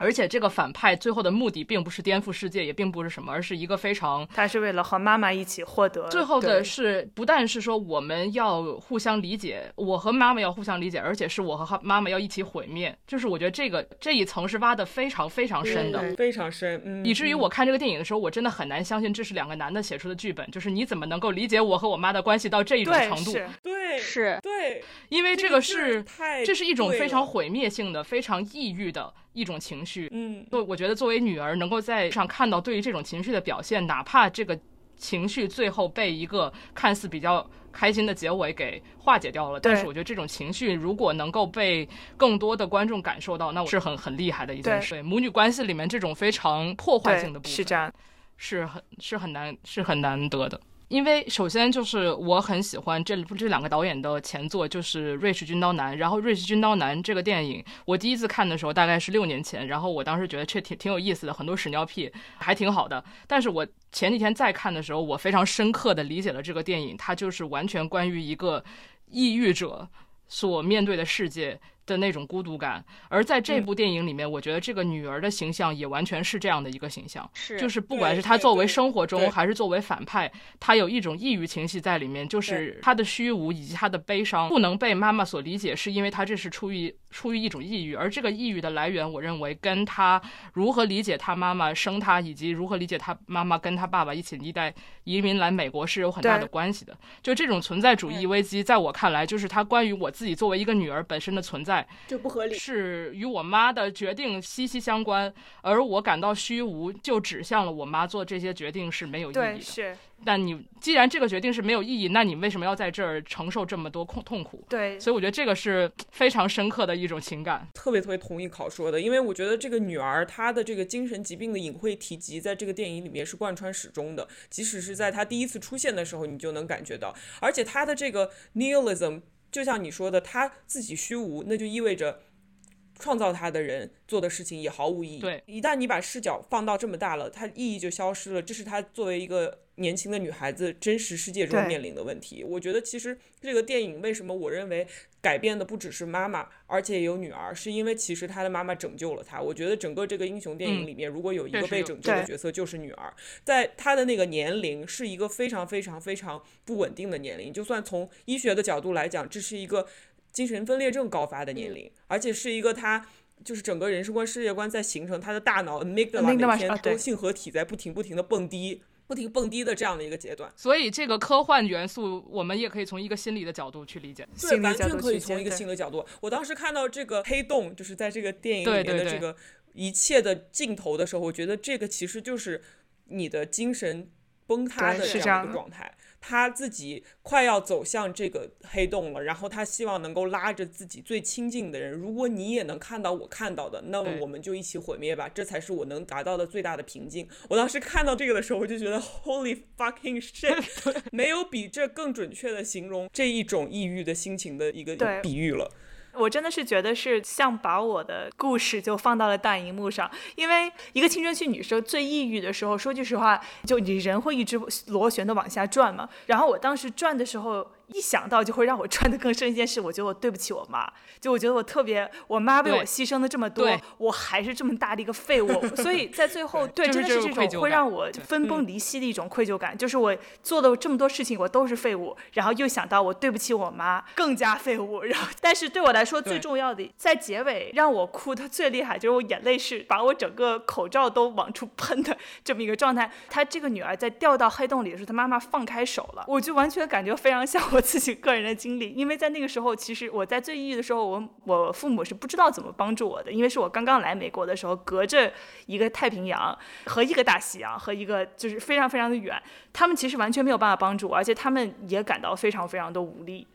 而且这个反派最后的目的并不是颠覆世界，也并不是什么，而是一个非常，他是为了和妈妈一起获得。最后的是不但是说我们要互相理解，我和妈妈要互相理解，而且是我和妈妈要一起毁灭。就是我觉得这个这一层是挖的非常非常深的，非常深，以至于我看这个电影的时候，我真的很难相信这是两个男的写出的剧本。就是你怎么能够理解我和我妈的关系到这一种程度？对，是，对，因为这个是，这是一种非常毁灭性的、非常抑郁的。一种情绪，嗯，就我觉得作为女儿能够在上看到对于这种情绪的表现，哪怕这个情绪最后被一个看似比较开心的结尾给化解掉了，但是我觉得这种情绪如果能够被更多的观众感受到，那我是很很厉害的一件事。对母女关系里面这种非常破坏性的部分是这样，是很是很难是很难得的。因为首先就是我很喜欢这这两个导演的前作，就是《瑞士军刀男》。然后《瑞士军刀男》这个电影，我第一次看的时候大概是六年前，然后我当时觉得这挺挺有意思的，很多屎尿屁，还挺好的。但是我前几天再看的时候，我非常深刻的理解了这个电影，它就是完全关于一个抑郁者所面对的世界。的那种孤独感，而在这部电影里面，我觉得这个女儿的形象也完全是这样的一个形象，是。就是不管是她作为生活中还是作为反派，她有一种抑郁情绪在里面，就是她的虚无以及她的悲伤不能被妈妈所理解，是因为她这是出于出于一种抑郁，而这个抑郁的来源，我认为跟她如何理解她妈妈生她，以及如何理解她妈妈跟她爸爸一起一代移民来美国是有很大的关系的。就这种存在主义危机，在我看来，就是她关于我自己作为一个女儿本身的存在。就不合理，是与我妈的决定息息相关，而我感到虚无，就指向了我妈做这些决定是没有意义的。是。但你既然这个决定是没有意义，那你为什么要在这儿承受这么多痛痛苦？对，所以我觉得这个是非常深刻的一种情感。特别特别同意考说的，因为我觉得这个女儿她的这个精神疾病的隐晦提及，在这个电影里面是贯穿始终的。即使是在她第一次出现的时候，你就能感觉到。而且她的这个 nihilism，就像你说的，他自己虚无，那就意味着创造他的人做的事情也毫无意义。对，一旦你把视角放到这么大了，它意义就消失了。这是他作为一个。年轻的女孩子真实世界中面临的问题。我觉得其实这个电影为什么我认为改变的不只是妈妈，而且也有女儿，是因为其实她的妈妈拯救了她。我觉得整个这个英雄电影里面，如果有一个被拯救的角色，就是女儿。在她的那个年龄是一个非常非常非常不稳定的年龄，就算从医学的角度来讲，这是一个精神分裂症高发的年龄，而且是一个她。就是整个人生观、世界观在形成，他的大脑 amygdala 每天都性合体在不停不停的蹦迪，不停蹦迪的这样的一个阶段。所以这个科幻元素，我们也可以从一个心理的角度去理解。对，完全可以从一个心理角度。我当时看到这个黑洞，就是在这个电影里面的这个一切的镜头的时候，我觉得这个其实就是你的精神崩塌的这样一个状态。他自己快要走向这个黑洞了，然后他希望能够拉着自己最亲近的人。如果你也能看到我看到的，那么我们就一起毁灭吧，这才是我能达到的最大的平静。我当时看到这个的时候，我就觉得 <laughs> Holy fucking shit，<laughs> 没有比这更准确的形容这一种抑郁的心情的一个比喻了。我真的是觉得是像把我的故事就放到了大荧幕上，因为一个青春期女生最抑郁的时候，说句实话，就你人会一直螺旋的往下转嘛。然后我当时转的时候。一想到就会让我穿的更深一件事，我觉得我对不起我妈，就我觉得我特别，我妈为我牺牲的这么多，我还是这么大的一个废物，<laughs> 所以在最后，对，真的是这种会让我分崩离析的一种愧疚感，就是我做的这么多事情我都是废物，然后又想到我对不起我妈，更加废物，<laughs> 然后但是对我来说最重要的，在结尾让我哭的最厉害，就是我眼泪是把我整个口罩都往出喷的这么一个状态。她这个女儿在掉到黑洞里的时候，她妈妈放开手了，我就完全感觉非常像我。<laughs> 自己个人的经历，因为在那个时候，其实我在最抑郁的时候，我我父母是不知道怎么帮助我的，因为是我刚刚来美国的时候，隔着一个太平洋和一个大西洋和一个就是非常非常的远，他们其实完全没有办法帮助我，而且他们也感到非常非常的无力。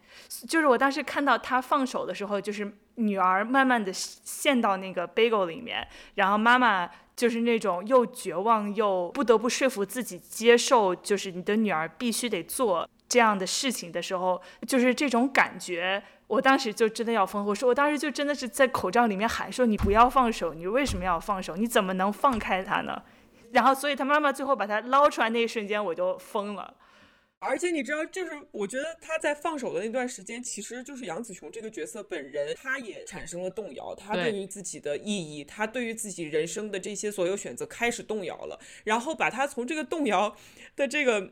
就是我当时看到他放手的时候，就是女儿慢慢的陷到那个 bagel 里面，然后妈妈就是那种又绝望又不得不说服自己接受，就是你的女儿必须得做。这样的事情的时候，就是这种感觉，我当时就真的要疯。我说，我当时就真的是在口罩里面喊说：“你不要放手，你为什么要放手？你怎么能放开他呢？” <laughs> 然后，所以他妈妈最后把他捞出来那一瞬间，我就疯了。而且你知道，就是我觉得他在放手的那段时间，其实就是杨紫琼这个角色本人，他也产生了动摇。他对于自己的意义，他对于自己人生的这些所有选择开始动摇了。然后把他从这个动摇的这个。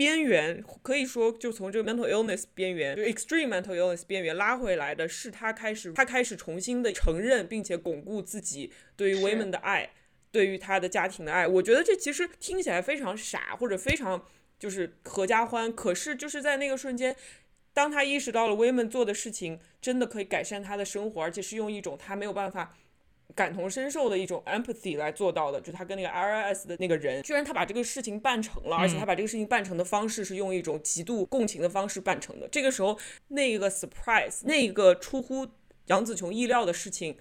边缘可以说，就从这个 mental illness 边缘，就 extreme mental illness 边缘拉回来的是他开始，他开始重新的承认并且巩固自己对于 women 的爱，对于他的家庭的爱。我觉得这其实听起来非常傻，或者非常就是合家欢。可是就是在那个瞬间，当他意识到了 women 做的事情真的可以改善他的生活，而且是用一种他没有办法。感同身受的一种 empathy 来做到的，就他跟那个 RIS 的那个人，居然他把这个事情办成了，而且他把这个事情办成的方式是用一种极度共情的方式办成的。这个时候，那个 surprise，那个出乎杨紫琼意料的事情，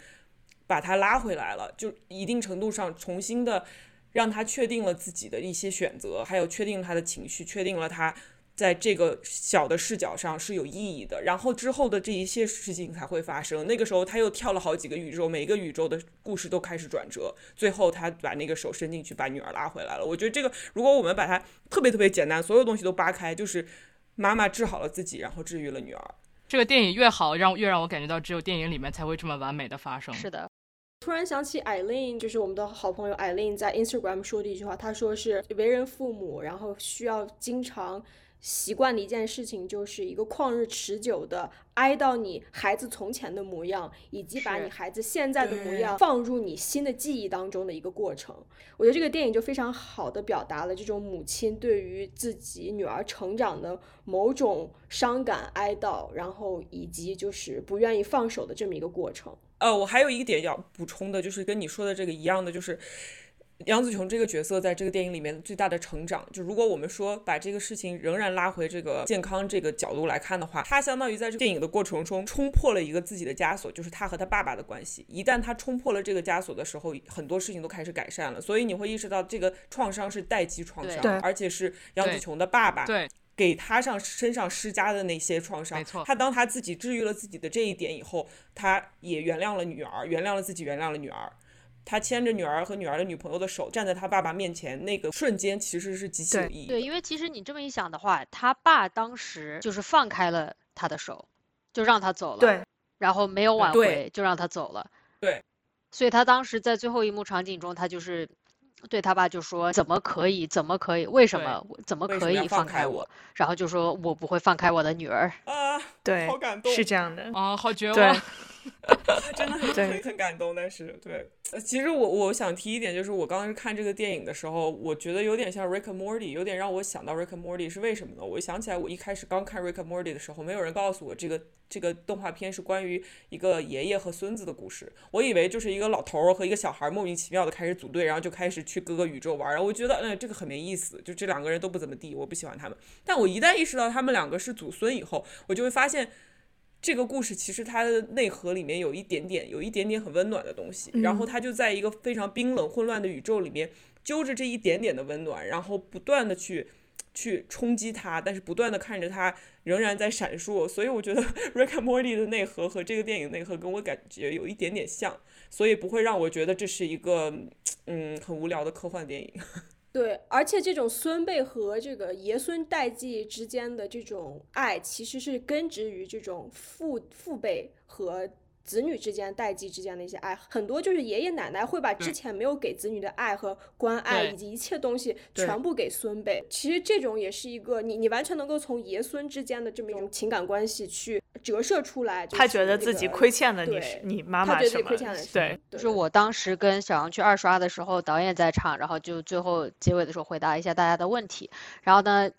把他拉回来了，就一定程度上重新的让他确定了自己的一些选择，还有确定他的情绪，确定了他。在这个小的视角上是有意义的，然后之后的这一些事情才会发生。那个时候他又跳了好几个宇宙，每个宇宙的故事都开始转折，最后他把那个手伸进去，把女儿拉回来了。我觉得这个，如果我们把它特别特别简单，所有东西都扒开，就是妈妈治好了自己，然后治愈了女儿。这个电影越好，让越让我感觉到只有电影里面才会这么完美的发生。是的，突然想起艾琳，就是我们的好朋友艾琳在 Instagram 说的一句话，她说是为人父母，然后需要经常。习惯的一件事情，就是一个旷日持久的哀悼你孩子从前的模样，以及把你孩子现在的模样放入你新的记忆当中的一个过程。我觉得这个电影就非常好的表达了这种母亲对于自己女儿成长的某种伤感哀悼，然后以及就是不愿意放手的这么一个过程。呃，我还有一个点要补充的，就是跟你说的这个一样的，就是。杨紫琼这个角色在这个电影里面最大的成长，就如果我们说把这个事情仍然拉回这个健康这个角度来看的话，她相当于在这电影的过程中冲破了一个自己的枷锁，就是她和她爸爸的关系。一旦她冲破了这个枷锁的时候，很多事情都开始改善了。所以你会意识到这个创伤是代际创伤，而且是杨紫琼的爸爸给他上身上施加的那些创伤。没错，她当他自己治愈了自己的这一点以后，他也原谅了女儿，原谅了自己，原谅了女儿。他牵着女儿和女儿的女朋友的手站在他爸爸面前，那个瞬间其实是极其有意义。对，因为其实你这么一想的话，他爸当时就是放开了他的手，就让他走了。对。然后没有挽回，就让他走了。对。所以他当时在最后一幕场景中，他就是对他爸就说：“怎么可以？怎么可以？为什么？怎么可以放开我？”然后就说：“我不会放开我的女儿。”啊，对，好感动，是这样的啊，好绝望。<laughs> 真的很很感动，但是对，其实我我想提一点，就是我刚刚看这个电影的时候，我觉得有点像 Rick and Morty，有点让我想到 Rick and Morty，是为什么呢？我想起来，我一开始刚看 Rick and Morty 的时候，没有人告诉我这个这个动画片是关于一个爷爷和孙子的故事，我以为就是一个老头儿和一个小孩莫名其妙的开始组队，然后就开始去各个宇宙玩，然后我觉得嗯这个很没意思，就这两个人都不怎么地，我不喜欢他们。但我一旦意识到他们两个是祖孙以后，我就会发现。这个故事其实它的内核里面有一点点，有一点点很温暖的东西，然后他就在一个非常冰冷混乱的宇宙里面，揪着这一点点的温暖，然后不断的去去冲击它，但是不断的看着它仍然在闪烁。所以我觉得《Rick and Morty》的内核和这个电影内核跟我感觉有一点点像，所以不会让我觉得这是一个嗯很无聊的科幻电影。对，而且这种孙辈和这个爷孙代际之间的这种爱，其实是根植于这种父父辈和。子女之间、代际之间的一些爱，很多就是爷爷奶奶会把之前没有给子女的爱和关爱，以及一切东西全部给孙辈。其实这种也是一个你，你完全能够从爷孙之间的这么一种情感关系去折射出来。他觉得自己亏欠了你，你妈妈什么？对，就是我当时跟小杨去二刷的时候，导演在场，然后就最后结尾的时候回答一下大家的问题，然后呢。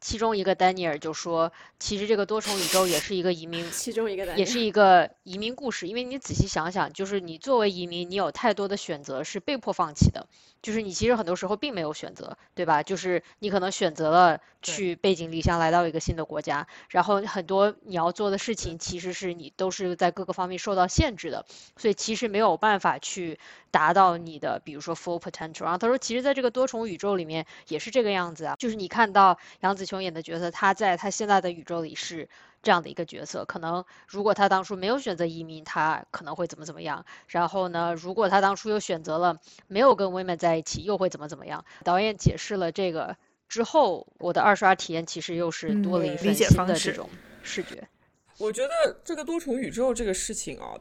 其中一个丹尼尔就说：“其实这个多重宇宙也是一个移民，其中一个也是一个移民故事。因为你仔细想想，就是你作为移民，你有太多的选择是被迫放弃的。就是你其实很多时候并没有选择，对吧？就是你可能选择了去背井离乡来到一个新的国家，然后很多你要做的事情其实是你都是在各个方面受到限制的，所以其实没有办法去达到你的，比如说 full potential。然后他说，其实在这个多重宇宙里面也是这个样子啊，就是你看到杨紫琼演的角色，他在他现在的宇宙里是。这样的一个角色，可能如果他当初没有选择移民，他可能会怎么怎么样。然后呢，如果他当初又选择了没有跟 women 在一起，又会怎么怎么样？导演解释了这个之后，我的二刷体验其实又是多了一份新的这种视觉。我觉得这个多重宇宙这个事情啊。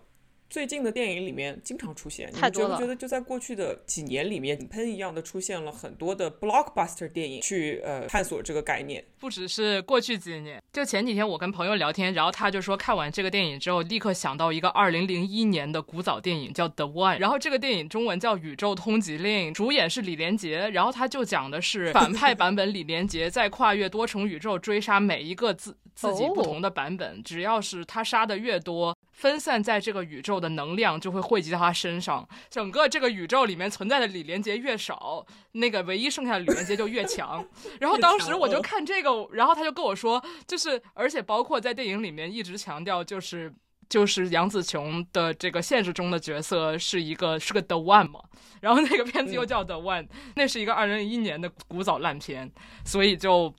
最近的电影里面经常出现，你们觉不觉得就在过去的几年里面，喷一样的出现了很多的 blockbuster 电影去呃探索这个概念？不只是过去几年，就前几天我跟朋友聊天，然后他就说看完这个电影之后，立刻想到一个2001年的古早电影叫 The One，然后这个电影中文叫《宇宙通缉令》，主演是李连杰，然后他就讲的是反派版本李连杰在跨越多重宇宙追杀每一个自自己不同的版本，只要是他杀的越多。分散在这个宇宙的能量就会汇集到他身上，整个这个宇宙里面存在的李连杰越少，那个唯一剩下的李连杰就越强。<laughs> 然后当时我就看这个，然后他就跟我说，就是而且包括在电影里面一直强调，就是就是杨紫琼的这个现实中的角色是一个是个 The One 嘛，然后那个片子又叫 The One，那是一个二零零一年的古早烂片，所以就。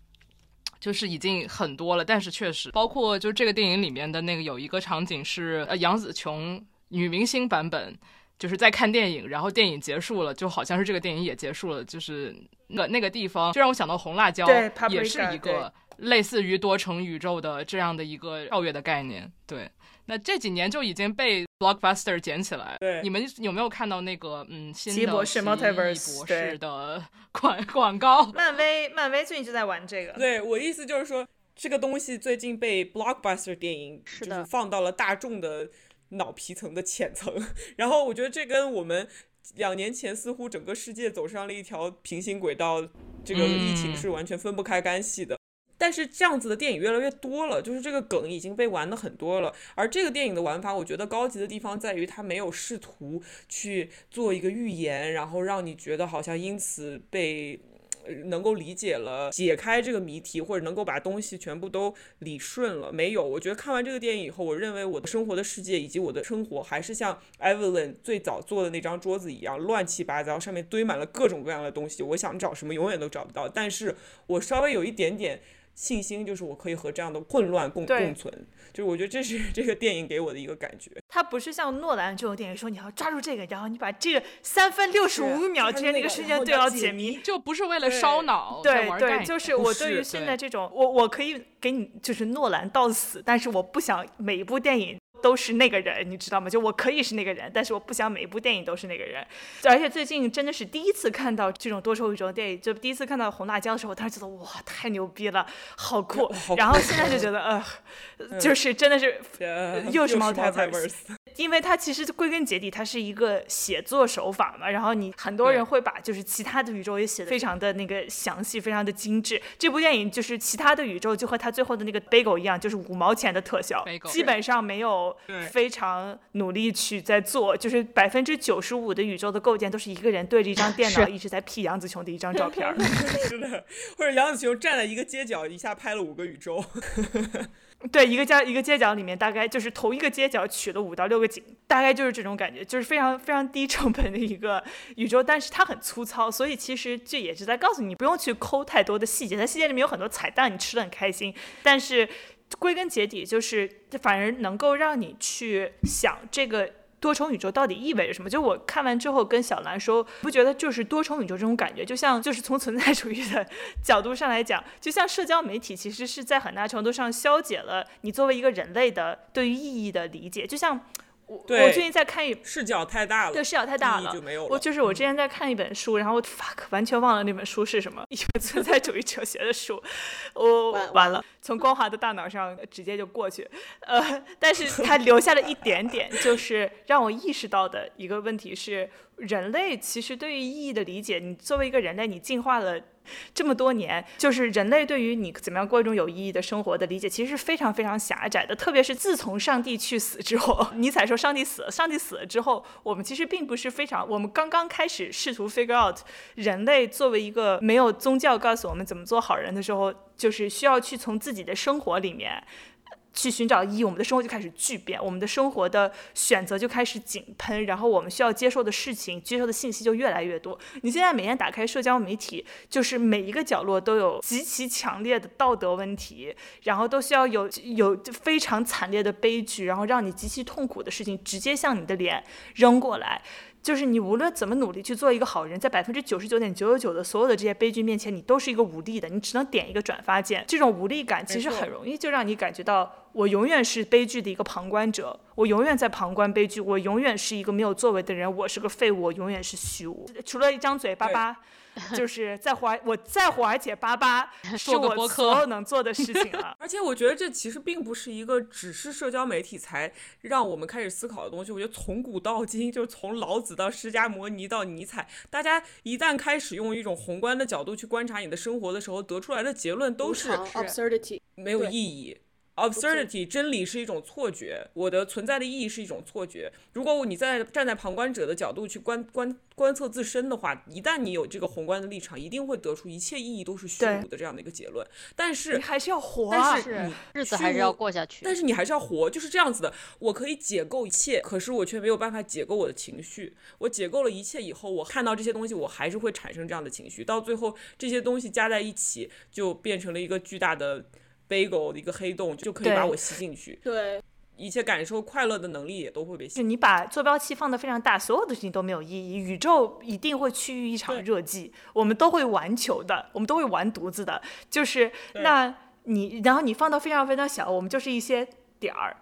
就是已经很多了，但是确实，包括就这个电影里面的那个有一个场景是呃杨紫琼女明星版本，就是在看电影，然后电影结束了，就好像是这个电影也结束了，就是那那个地方就让我想到红辣椒，也是一个类似于多重宇宙的这样的一个跳跃的概念，对。那这几年就已经被 blockbuster 捡起来。对，你们有没有看到那个嗯新的博士 multiverse 博士的 <laughs> 广 <laughs> 广告？漫威漫威最近就在玩这个。对我意思就是说，这个东西最近被 blockbuster 电影就是放到了大众的脑皮层的浅层。<laughs> 然后我觉得这跟我们两年前似乎整个世界走上了一条平行轨道，这个疫情是完全分不开干系的。但是这样子的电影越来越多了，就是这个梗已经被玩的很多了。而这个电影的玩法，我觉得高级的地方在于它没有试图去做一个预言，然后让你觉得好像因此被能够理解了、解开这个谜题，或者能够把东西全部都理顺了。没有，我觉得看完这个电影以后，我认为我的生活的世界以及我的生活还是像 Evelyn 最早做的那张桌子一样乱七八糟，上面堆满了各种各样的东西。我想找什么永远都找不到。但是我稍微有一点点。信心，就是我可以和这样的混乱共共存。就是我觉得这是这个电影给我的一个感觉。它不是像诺兰这种电影说你要抓住这个，然后你把这个三分六十五秒之间那个瞬间都要解谜，就不是为了烧脑。对对，就是我对于现在这种，我我可以给你就是诺兰到死，但是我不想每一部电影。都是那个人，你知道吗？就我可以是那个人，但是我不想每一部电影都是那个人。而且最近真的是第一次看到这种多重宇宙电影，就第一次看到红辣椒的时候，我当时觉得哇，太牛逼了，好酷。<laughs> 然后现在就觉得呃，<laughs> 就是真的是 <laughs> 又是猫太 verse，因为它其实归根结底它是一个写作手法嘛。然后你很多人会把就是其他的宇宙也写的非常的那个详细，非常的精致。这部电影就是其他的宇宙就和它最后的那个 bagel 一样，就是五毛钱的特效，基本上没有。非常努力去在做，就是百分之九十五的宇宙的构建都是一个人对着一张电脑 <laughs> 一直在 P 杨紫琼的一张照片，<laughs> <laughs> 是的，或者杨紫琼站在一个街角一下拍了五个宇宙，对，一个街一个街角里面大概就是同一个街角取了五到六个景，大概就是这种感觉，就是非常非常低成本的一个宇宙，但是它很粗糙，所以其实这也是在告诉你，不用去抠太多的细节，在细节里面有很多彩蛋，你吃的很开心，但是。归根结底就是，反而能够让你去想这个多重宇宙到底意味着什么。就我看完之后跟小兰说，不觉得就是多重宇宙这种感觉，就像就是从存在主义的角度上来讲，就像社交媒体其实是在很大程度上消解了你作为一个人类的对于意义的理解，就像。我我最近在看一视角太大了，对视角太大了，我就是我之前在看一本书，然后 fuck 完全忘了那本书是什么，一本存在主义哲学的书，我完了，从光滑的大脑上直接就过去，呃，但是它留下了一点点，就是让我意识到的一个问题是，人类其实对于意义的理解，你作为一个人类，你进化了。<laughs> 这么多年，就是人类对于你怎么样过一种有意义的生活的理解，其实是非常非常狭窄的。特别是自从上帝去死之后，<laughs> 尼采说上帝死了，上帝死了之后，我们其实并不是非常，我们刚刚开始试图 figure out 人类作为一个没有宗教告诉我们怎么做好人的时候，就是需要去从自己的生活里面。去寻找意义，我们的生活就开始巨变，我们的生活的选择就开始井喷，然后我们需要接受的事情、接受的信息就越来越多。你现在每天打开社交媒体，就是每一个角落都有极其强烈的道德问题，然后都需要有有非常惨烈的悲剧，然后让你极其痛苦的事情直接向你的脸扔过来。就是你无论怎么努力去做一个好人，在百分之九十九点九九九的所有的这些悲剧面前，你都是一个无力的，你只能点一个转发键。这种无力感其实很容易就让你感觉到，我永远是悲剧的一个旁观者，我永远在旁观悲剧，我永远是一个没有作为的人，我是个废物，我永远是虚无，除了一张嘴巴巴。<laughs> 就是在华，我在华，而且巴巴 <laughs> 是我所有能做的事情了。<laughs> 而且我觉得这其实并不是一个只是社交媒体才让我们开始思考的东西。我觉得从古到今，就是从老子到释迦摩尼到尼采，大家一旦开始用一种宏观的角度去观察你的生活的时候，得出来的结论都是 absurdity，没有意义。Absurdity，真理是一种错觉，我的存在的意义是一种错觉。如果你在站在旁观者的角度去观观观测自身的话，一旦你有这个宏观的立场，一定会得出一切意义都是虚无的这样的一个结论。但是你还是要活，但是你日子还是要过下去。但是你还是要活，就是这样子的。我可以解构一切，可是我却没有办法解构我的情绪。我解构了一切以后，我看到这些东西，我还是会产生这样的情绪。到最后，这些东西加在一起，就变成了一个巨大的。Bagel 的一个黑洞就可以把我吸进去，对，一切感受快乐的能力也都会被吸。就你把坐标器放得非常大，所有的事情都没有意义，宇宙一定会趋于一场热寂，我们都会玩球的，我们都会完犊子的。就是那你，然后你放到非常非常小，我们就是一些点儿。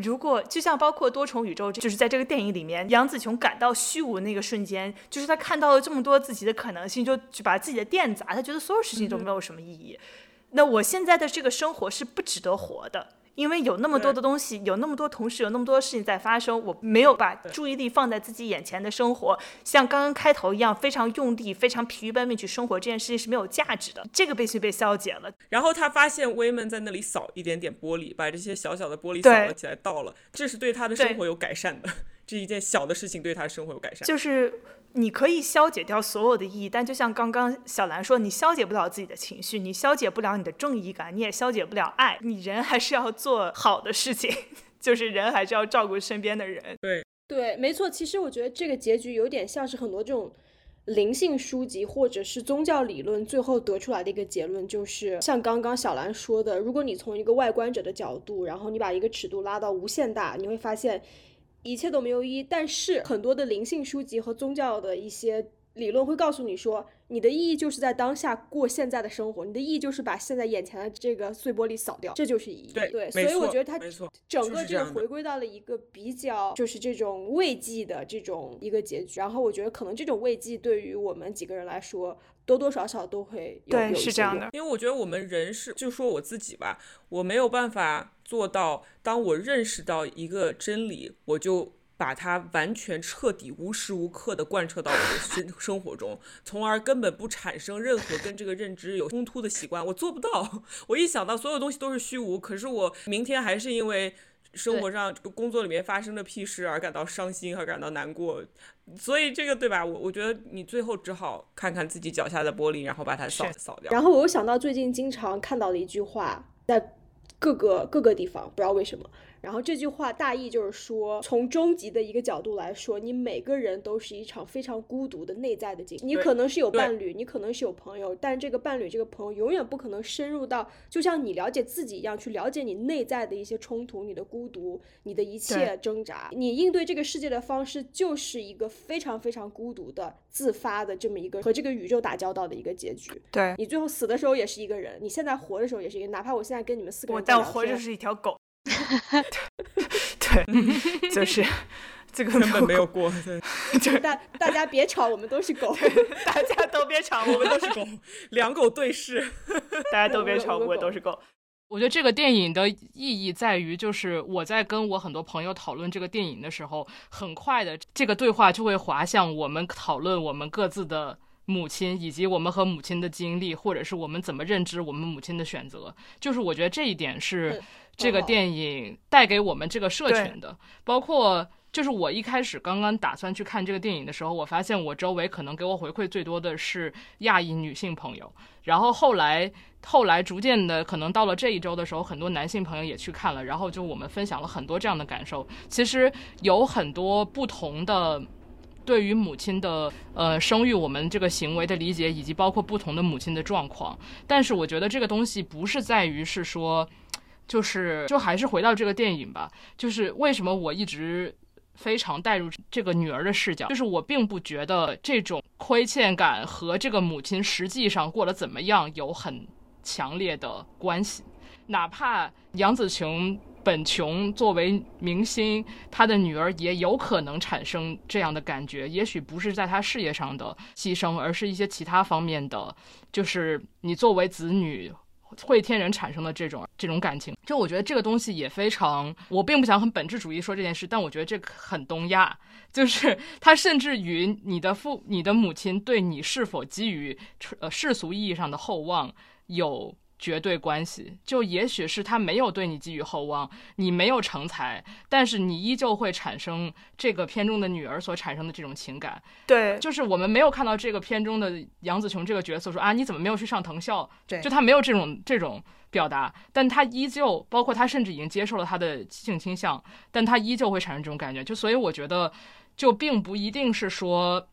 如果就像包括多重宇宙，就是在这个电影里面，杨紫琼感到虚无那个瞬间，就是她看到了这么多自己的可能性，就就把自己的电砸，她觉得所有事情都没有什么意义。那我现在的这个生活是不值得活的，因为有那么多的东西，有那么多同事，有那么多事情在发生，我没有把注意力放在自己眼前的生活，像刚刚开头一样非常用力、非常疲于奔命去生活，这件事情是没有价值的。这个被被消解了。然后他发现威门在那里扫一点点玻璃，把这些小小的玻璃扫了起来，倒了，这是对他的生活有改善的。这一件小的事情对他的生活有改善，就是。你可以消解掉所有的意义，但就像刚刚小兰说，你消解不了自己的情绪，你消解不了你的正义感，你也消解不了爱。你人还是要做好的事情，<laughs> 就是人还是要照顾身边的人。对对，没错。其实我觉得这个结局有点像是很多这种灵性书籍或者是宗教理论，最后得出来的一个结论就是，像刚刚小兰说的，如果你从一个外观者的角度，然后你把一个尺度拉到无限大，你会发现一切都没有意义。但是很多的灵性书籍和宗教的一些理论会告诉你说。你的意义就是在当下过现在的生活，你的意义就是把现在眼前的这个碎玻璃扫掉，这就是意义。对，所以我觉得它整个这个回归到了一个比较就是这种慰藉的这种一个结局。然后我觉得可能这种慰藉对于我们几个人来说，多多少少都会有对是这样的。因为我觉得我们人是，就说我自己吧，我没有办法做到，当我认识到一个真理，我就。把它完全彻底无时无刻的贯彻到我的生 <laughs> 生活中，从而根本不产生任何跟这个认知有冲突的习惯，我做不到。<laughs> 我一想到所有东西都是虚无，可是我明天还是因为生活上工作里面发生的屁事而感到伤心和感到难过，所以这个对吧？我我觉得你最后只好看看自己脚下的玻璃，然后把它扫扫掉。然后我又想到最近经常看到的一句话，在各个各个地方，不知道为什么。然后这句话大意就是说，从终极的一个角度来说，你每个人都是一场非常孤独的内在的经历。你可能是有伴侣，你可能是有朋友，但这个伴侣、这个朋友永远不可能深入到，就像你了解自己一样，去了解你内在的一些冲突、你的孤独、你的一切挣扎。你应对这个世界的方式，就是一个非常非常孤独的、自发的这么一个和这个宇宙打交道的一个结局。对你最后死的时候也是一个人，你现在活的时候也是一个，哪怕我现在跟你们四个人，我但活着是一条狗。<laughs> 对，就是 <laughs> 这个根本没有过，就是 <laughs> 大大家别吵，我们都是狗，大家都别吵，我们都是狗，两狗对视，大家都别吵，我们都是狗。我觉得这个电影的意义在于，就是我在跟我很多朋友讨论这个电影的时候，很快的这个对话就会滑向我们讨论我们各自的。母亲以及我们和母亲的经历，或者是我们怎么认知我们母亲的选择，就是我觉得这一点是这个电影带给我们这个社群的。包括就是我一开始刚刚打算去看这个电影的时候，我发现我周围可能给我回馈最多的是亚裔女性朋友。然后后来后来逐渐的，可能到了这一周的时候，很多男性朋友也去看了，然后就我们分享了很多这样的感受。其实有很多不同的。对于母亲的呃生育，我们这个行为的理解，以及包括不同的母亲的状况，但是我觉得这个东西不是在于是说，就是就还是回到这个电影吧，就是为什么我一直非常带入这个女儿的视角，就是我并不觉得这种亏欠感和这个母亲实际上过得怎么样有很强烈的关系，哪怕杨紫琼。本琼作为明星，他的女儿也有可能产生这样的感觉。也许不是在他事业上的牺牲，而是一些其他方面的，就是你作为子女会天然产生的这种这种感情。就我觉得这个东西也非常，我并不想很本质主义说这件事，但我觉得这很东亚，就是他甚至于你的父、你的母亲对你是否基于呃世俗意义上的厚望有。绝对关系，就也许是他没有对你寄予厚望，你没有成才，但是你依旧会产生这个片中的女儿所产生的这种情感。对，就是我们没有看到这个片中的杨紫琼这个角色说啊，你怎么没有去上藤校？对，就他没有这种这种表达，但他依旧，包括他甚至已经接受了他的性倾向，但他依旧会产生这种感觉。就所以我觉得，就并不一定是说。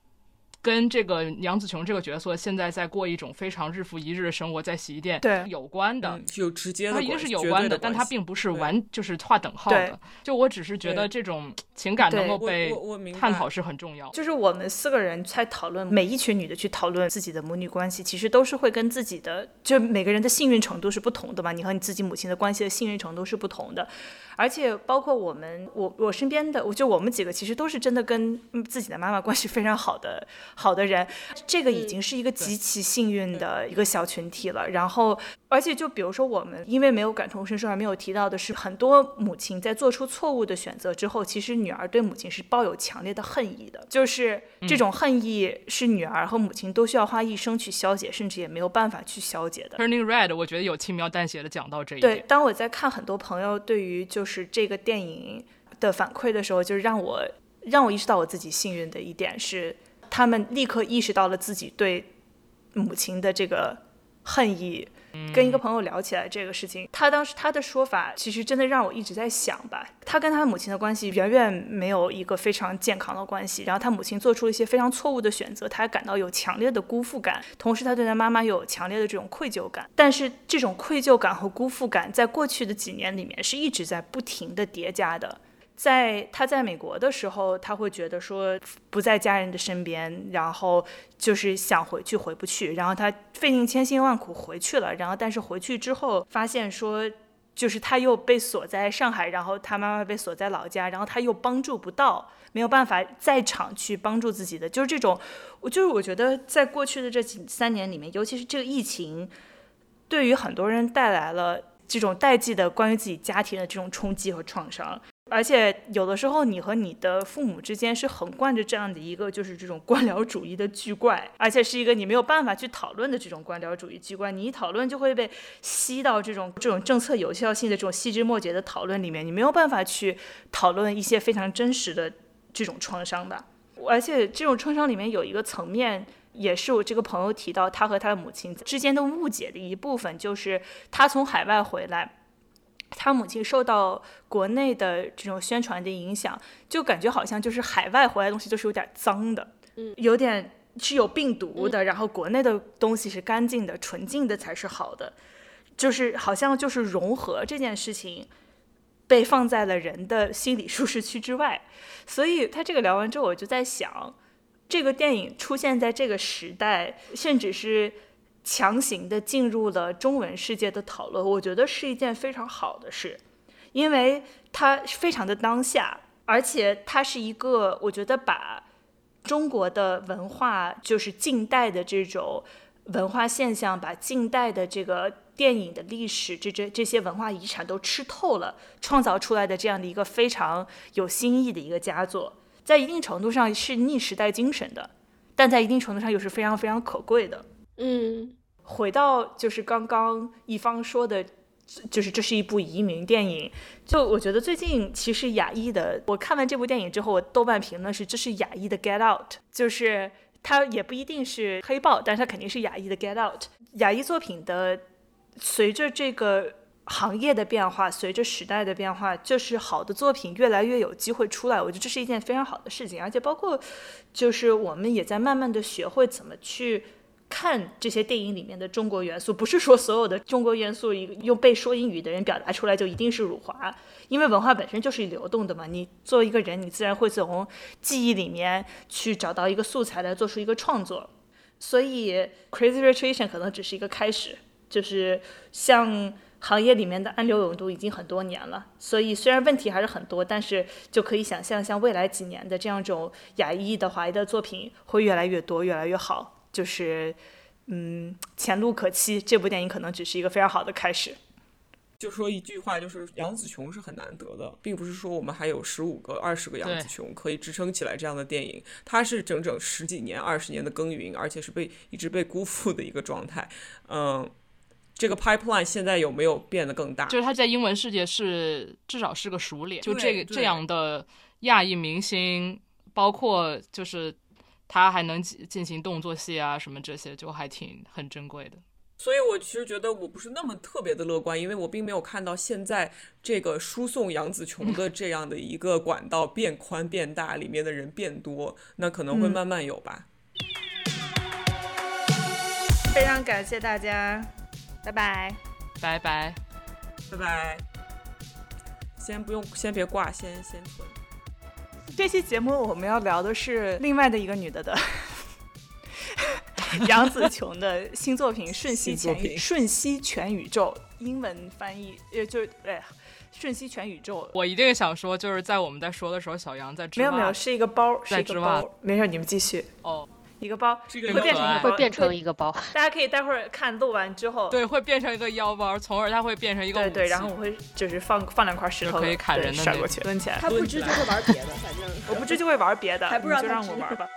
跟这个杨紫琼这个角色现在在过一种非常日复一日的生活，在洗衣店对有关的，有直接的，它一定是有关的，但它并不是完就是划等号的。就我只是觉得这种情感能够被探讨是很重要。就是我们四个人在讨论每一群女的去讨论自己的母女关系，其实都是会跟自己的就每个人的幸运程度是不同的嘛。你和你自己母亲的关系的幸运程度是不同的。而且包括我们，我我身边的，我就我们几个其实都是真的跟自己的妈妈关系非常好的好的人，这个已经是一个极其幸运的一个小群体了。然后，而且就比如说我们，因为没有感同身受而没有提到的是，很多母亲在做出错误的选择之后，其实女儿对母亲是抱有强烈的恨意的，就是这种恨意是女儿和母亲都需要花一生去消解，甚至也没有办法去消解的。Turning Red，我觉得有轻描淡写的讲到这一点。对，当我在看很多朋友对于就是。是这个电影的反馈的时候，就是让我让我意识到我自己幸运的一点是，他们立刻意识到了自己对母亲的这个恨意。跟一个朋友聊起来这个事情，他当时他的说法其实真的让我一直在想吧。他跟他母亲的关系远远没有一个非常健康的关系，然后他母亲做出了一些非常错误的选择，他感到有强烈的辜负感，同时他对他妈妈有强烈的这种愧疚感。但是这种愧疚感和辜负感在过去的几年里面是一直在不停的叠加的。在他在美国的时候，他会觉得说不在家人的身边，然后就是想回去回不去，然后他费尽千辛万苦回去了，然后但是回去之后发现说，就是他又被锁在上海，然后他妈妈被锁在老家，然后他又帮助不到，没有办法在场去帮助自己的，就是这种，我就是我觉得在过去的这几三年里面，尤其是这个疫情，对于很多人带来了这种代际的关于自己家庭的这种冲击和创伤。而且有的时候，你和你的父母之间是横贯着这样的一个，就是这种 <laughs> 官僚主义的巨怪，而且是一个你没有办法去讨论的这种官僚主义巨怪。你一讨论就会被吸到这种这种政策有效性的这种细枝末节的讨论里面，你没有办法去讨论一些非常真实的这种创伤的。而且这种创伤里面有一个层面，也是我这个朋友提到他和他的母亲之间的误解的一部分，就是他从海外回来。他母亲受到国内的这种宣传的影响，就感觉好像就是海外回来的东西都是有点脏的，嗯，有点是有病毒的，然后国内的东西是干净的、纯净的才是好的，就是好像就是融合这件事情被放在了人的心理舒适区之外。所以他这个聊完之后，我就在想，这个电影出现在这个时代，甚至是。强行的进入了中文世界的讨论，我觉得是一件非常好的事，因为它非常的当下，而且它是一个我觉得把中国的文化，就是近代的这种文化现象，把近代的这个电影的历史，这这这些文化遗产都吃透了，创造出来的这样的一个非常有新意的一个佳作，在一定程度上是逆时代精神的，但在一定程度上又是非常非常可贵的，嗯。回到就是刚刚一方说的，就是这是一部移民电影。就我觉得最近其实亚裔的，我看完这部电影之后，我豆瓣评论是这是亚裔的 Get Out，就是它也不一定是黑豹，但是它肯定是亚裔的 Get Out。亚裔作品的随着这个行业的变化，随着时代的变化，就是好的作品越来越有机会出来。我觉得这是一件非常好的事情，而且包括就是我们也在慢慢的学会怎么去。看这些电影里面的中国元素，不是说所有的中国元素用被说英语的人表达出来就一定是辱华，因为文化本身就是流动的嘛。你作为一个人，你自然会从记忆里面去找到一个素材来做出一个创作。所以《Crazy Rich Asian》可能只是一个开始，就是像行业里面的暗流涌动已经很多年了。所以虽然问题还是很多，但是就可以想象，像未来几年的这样种亚裔的华裔的作品会越来越多，越来越好。就是，嗯，前路可期。这部电影可能只是一个非常好的开始。就说一句话，就是杨紫琼是很难得的，并不是说我们还有十五个、二十个杨紫琼可以支撑起来这样的电影。它是整整十几年、二十年的耕耘，而且是被一直被辜负的一个状态。嗯，这个 pipeline 现在有没有变得更大？就是他在英文世界是至少是个熟脸。就这个这样的亚裔明星，包括就是。他还能进行动作戏啊，什么这些就还挺很珍贵的。所以，我其实觉得我不是那么特别的乐观，因为我并没有看到现在这个输送杨紫琼的这样的一个管道变宽变大，里面的人变多，那可能会慢慢有吧。非常感谢大家，拜拜，拜拜，拜拜。先不用，先别挂，先先存。这期节目我们要聊的是另外的一个女的的 <laughs> 杨紫琼的新作品《瞬息全瞬息全宇宙》，英文翻译呃就哎，瞬息全宇宙。我一定想说，就是在我们在说的时候，小杨在没有没有是一个包，是一个包，没事，你们继续哦。一个包会变成会变成一个包，大家可以待会儿看录完之后，对，会变成一个腰包，从而它会变成一个对对，然后我会就是放放两块石头可以砍人的甩过去，抡起来。他不知就会玩别的，反正我不知就会玩别的，还不知道就让我玩吧。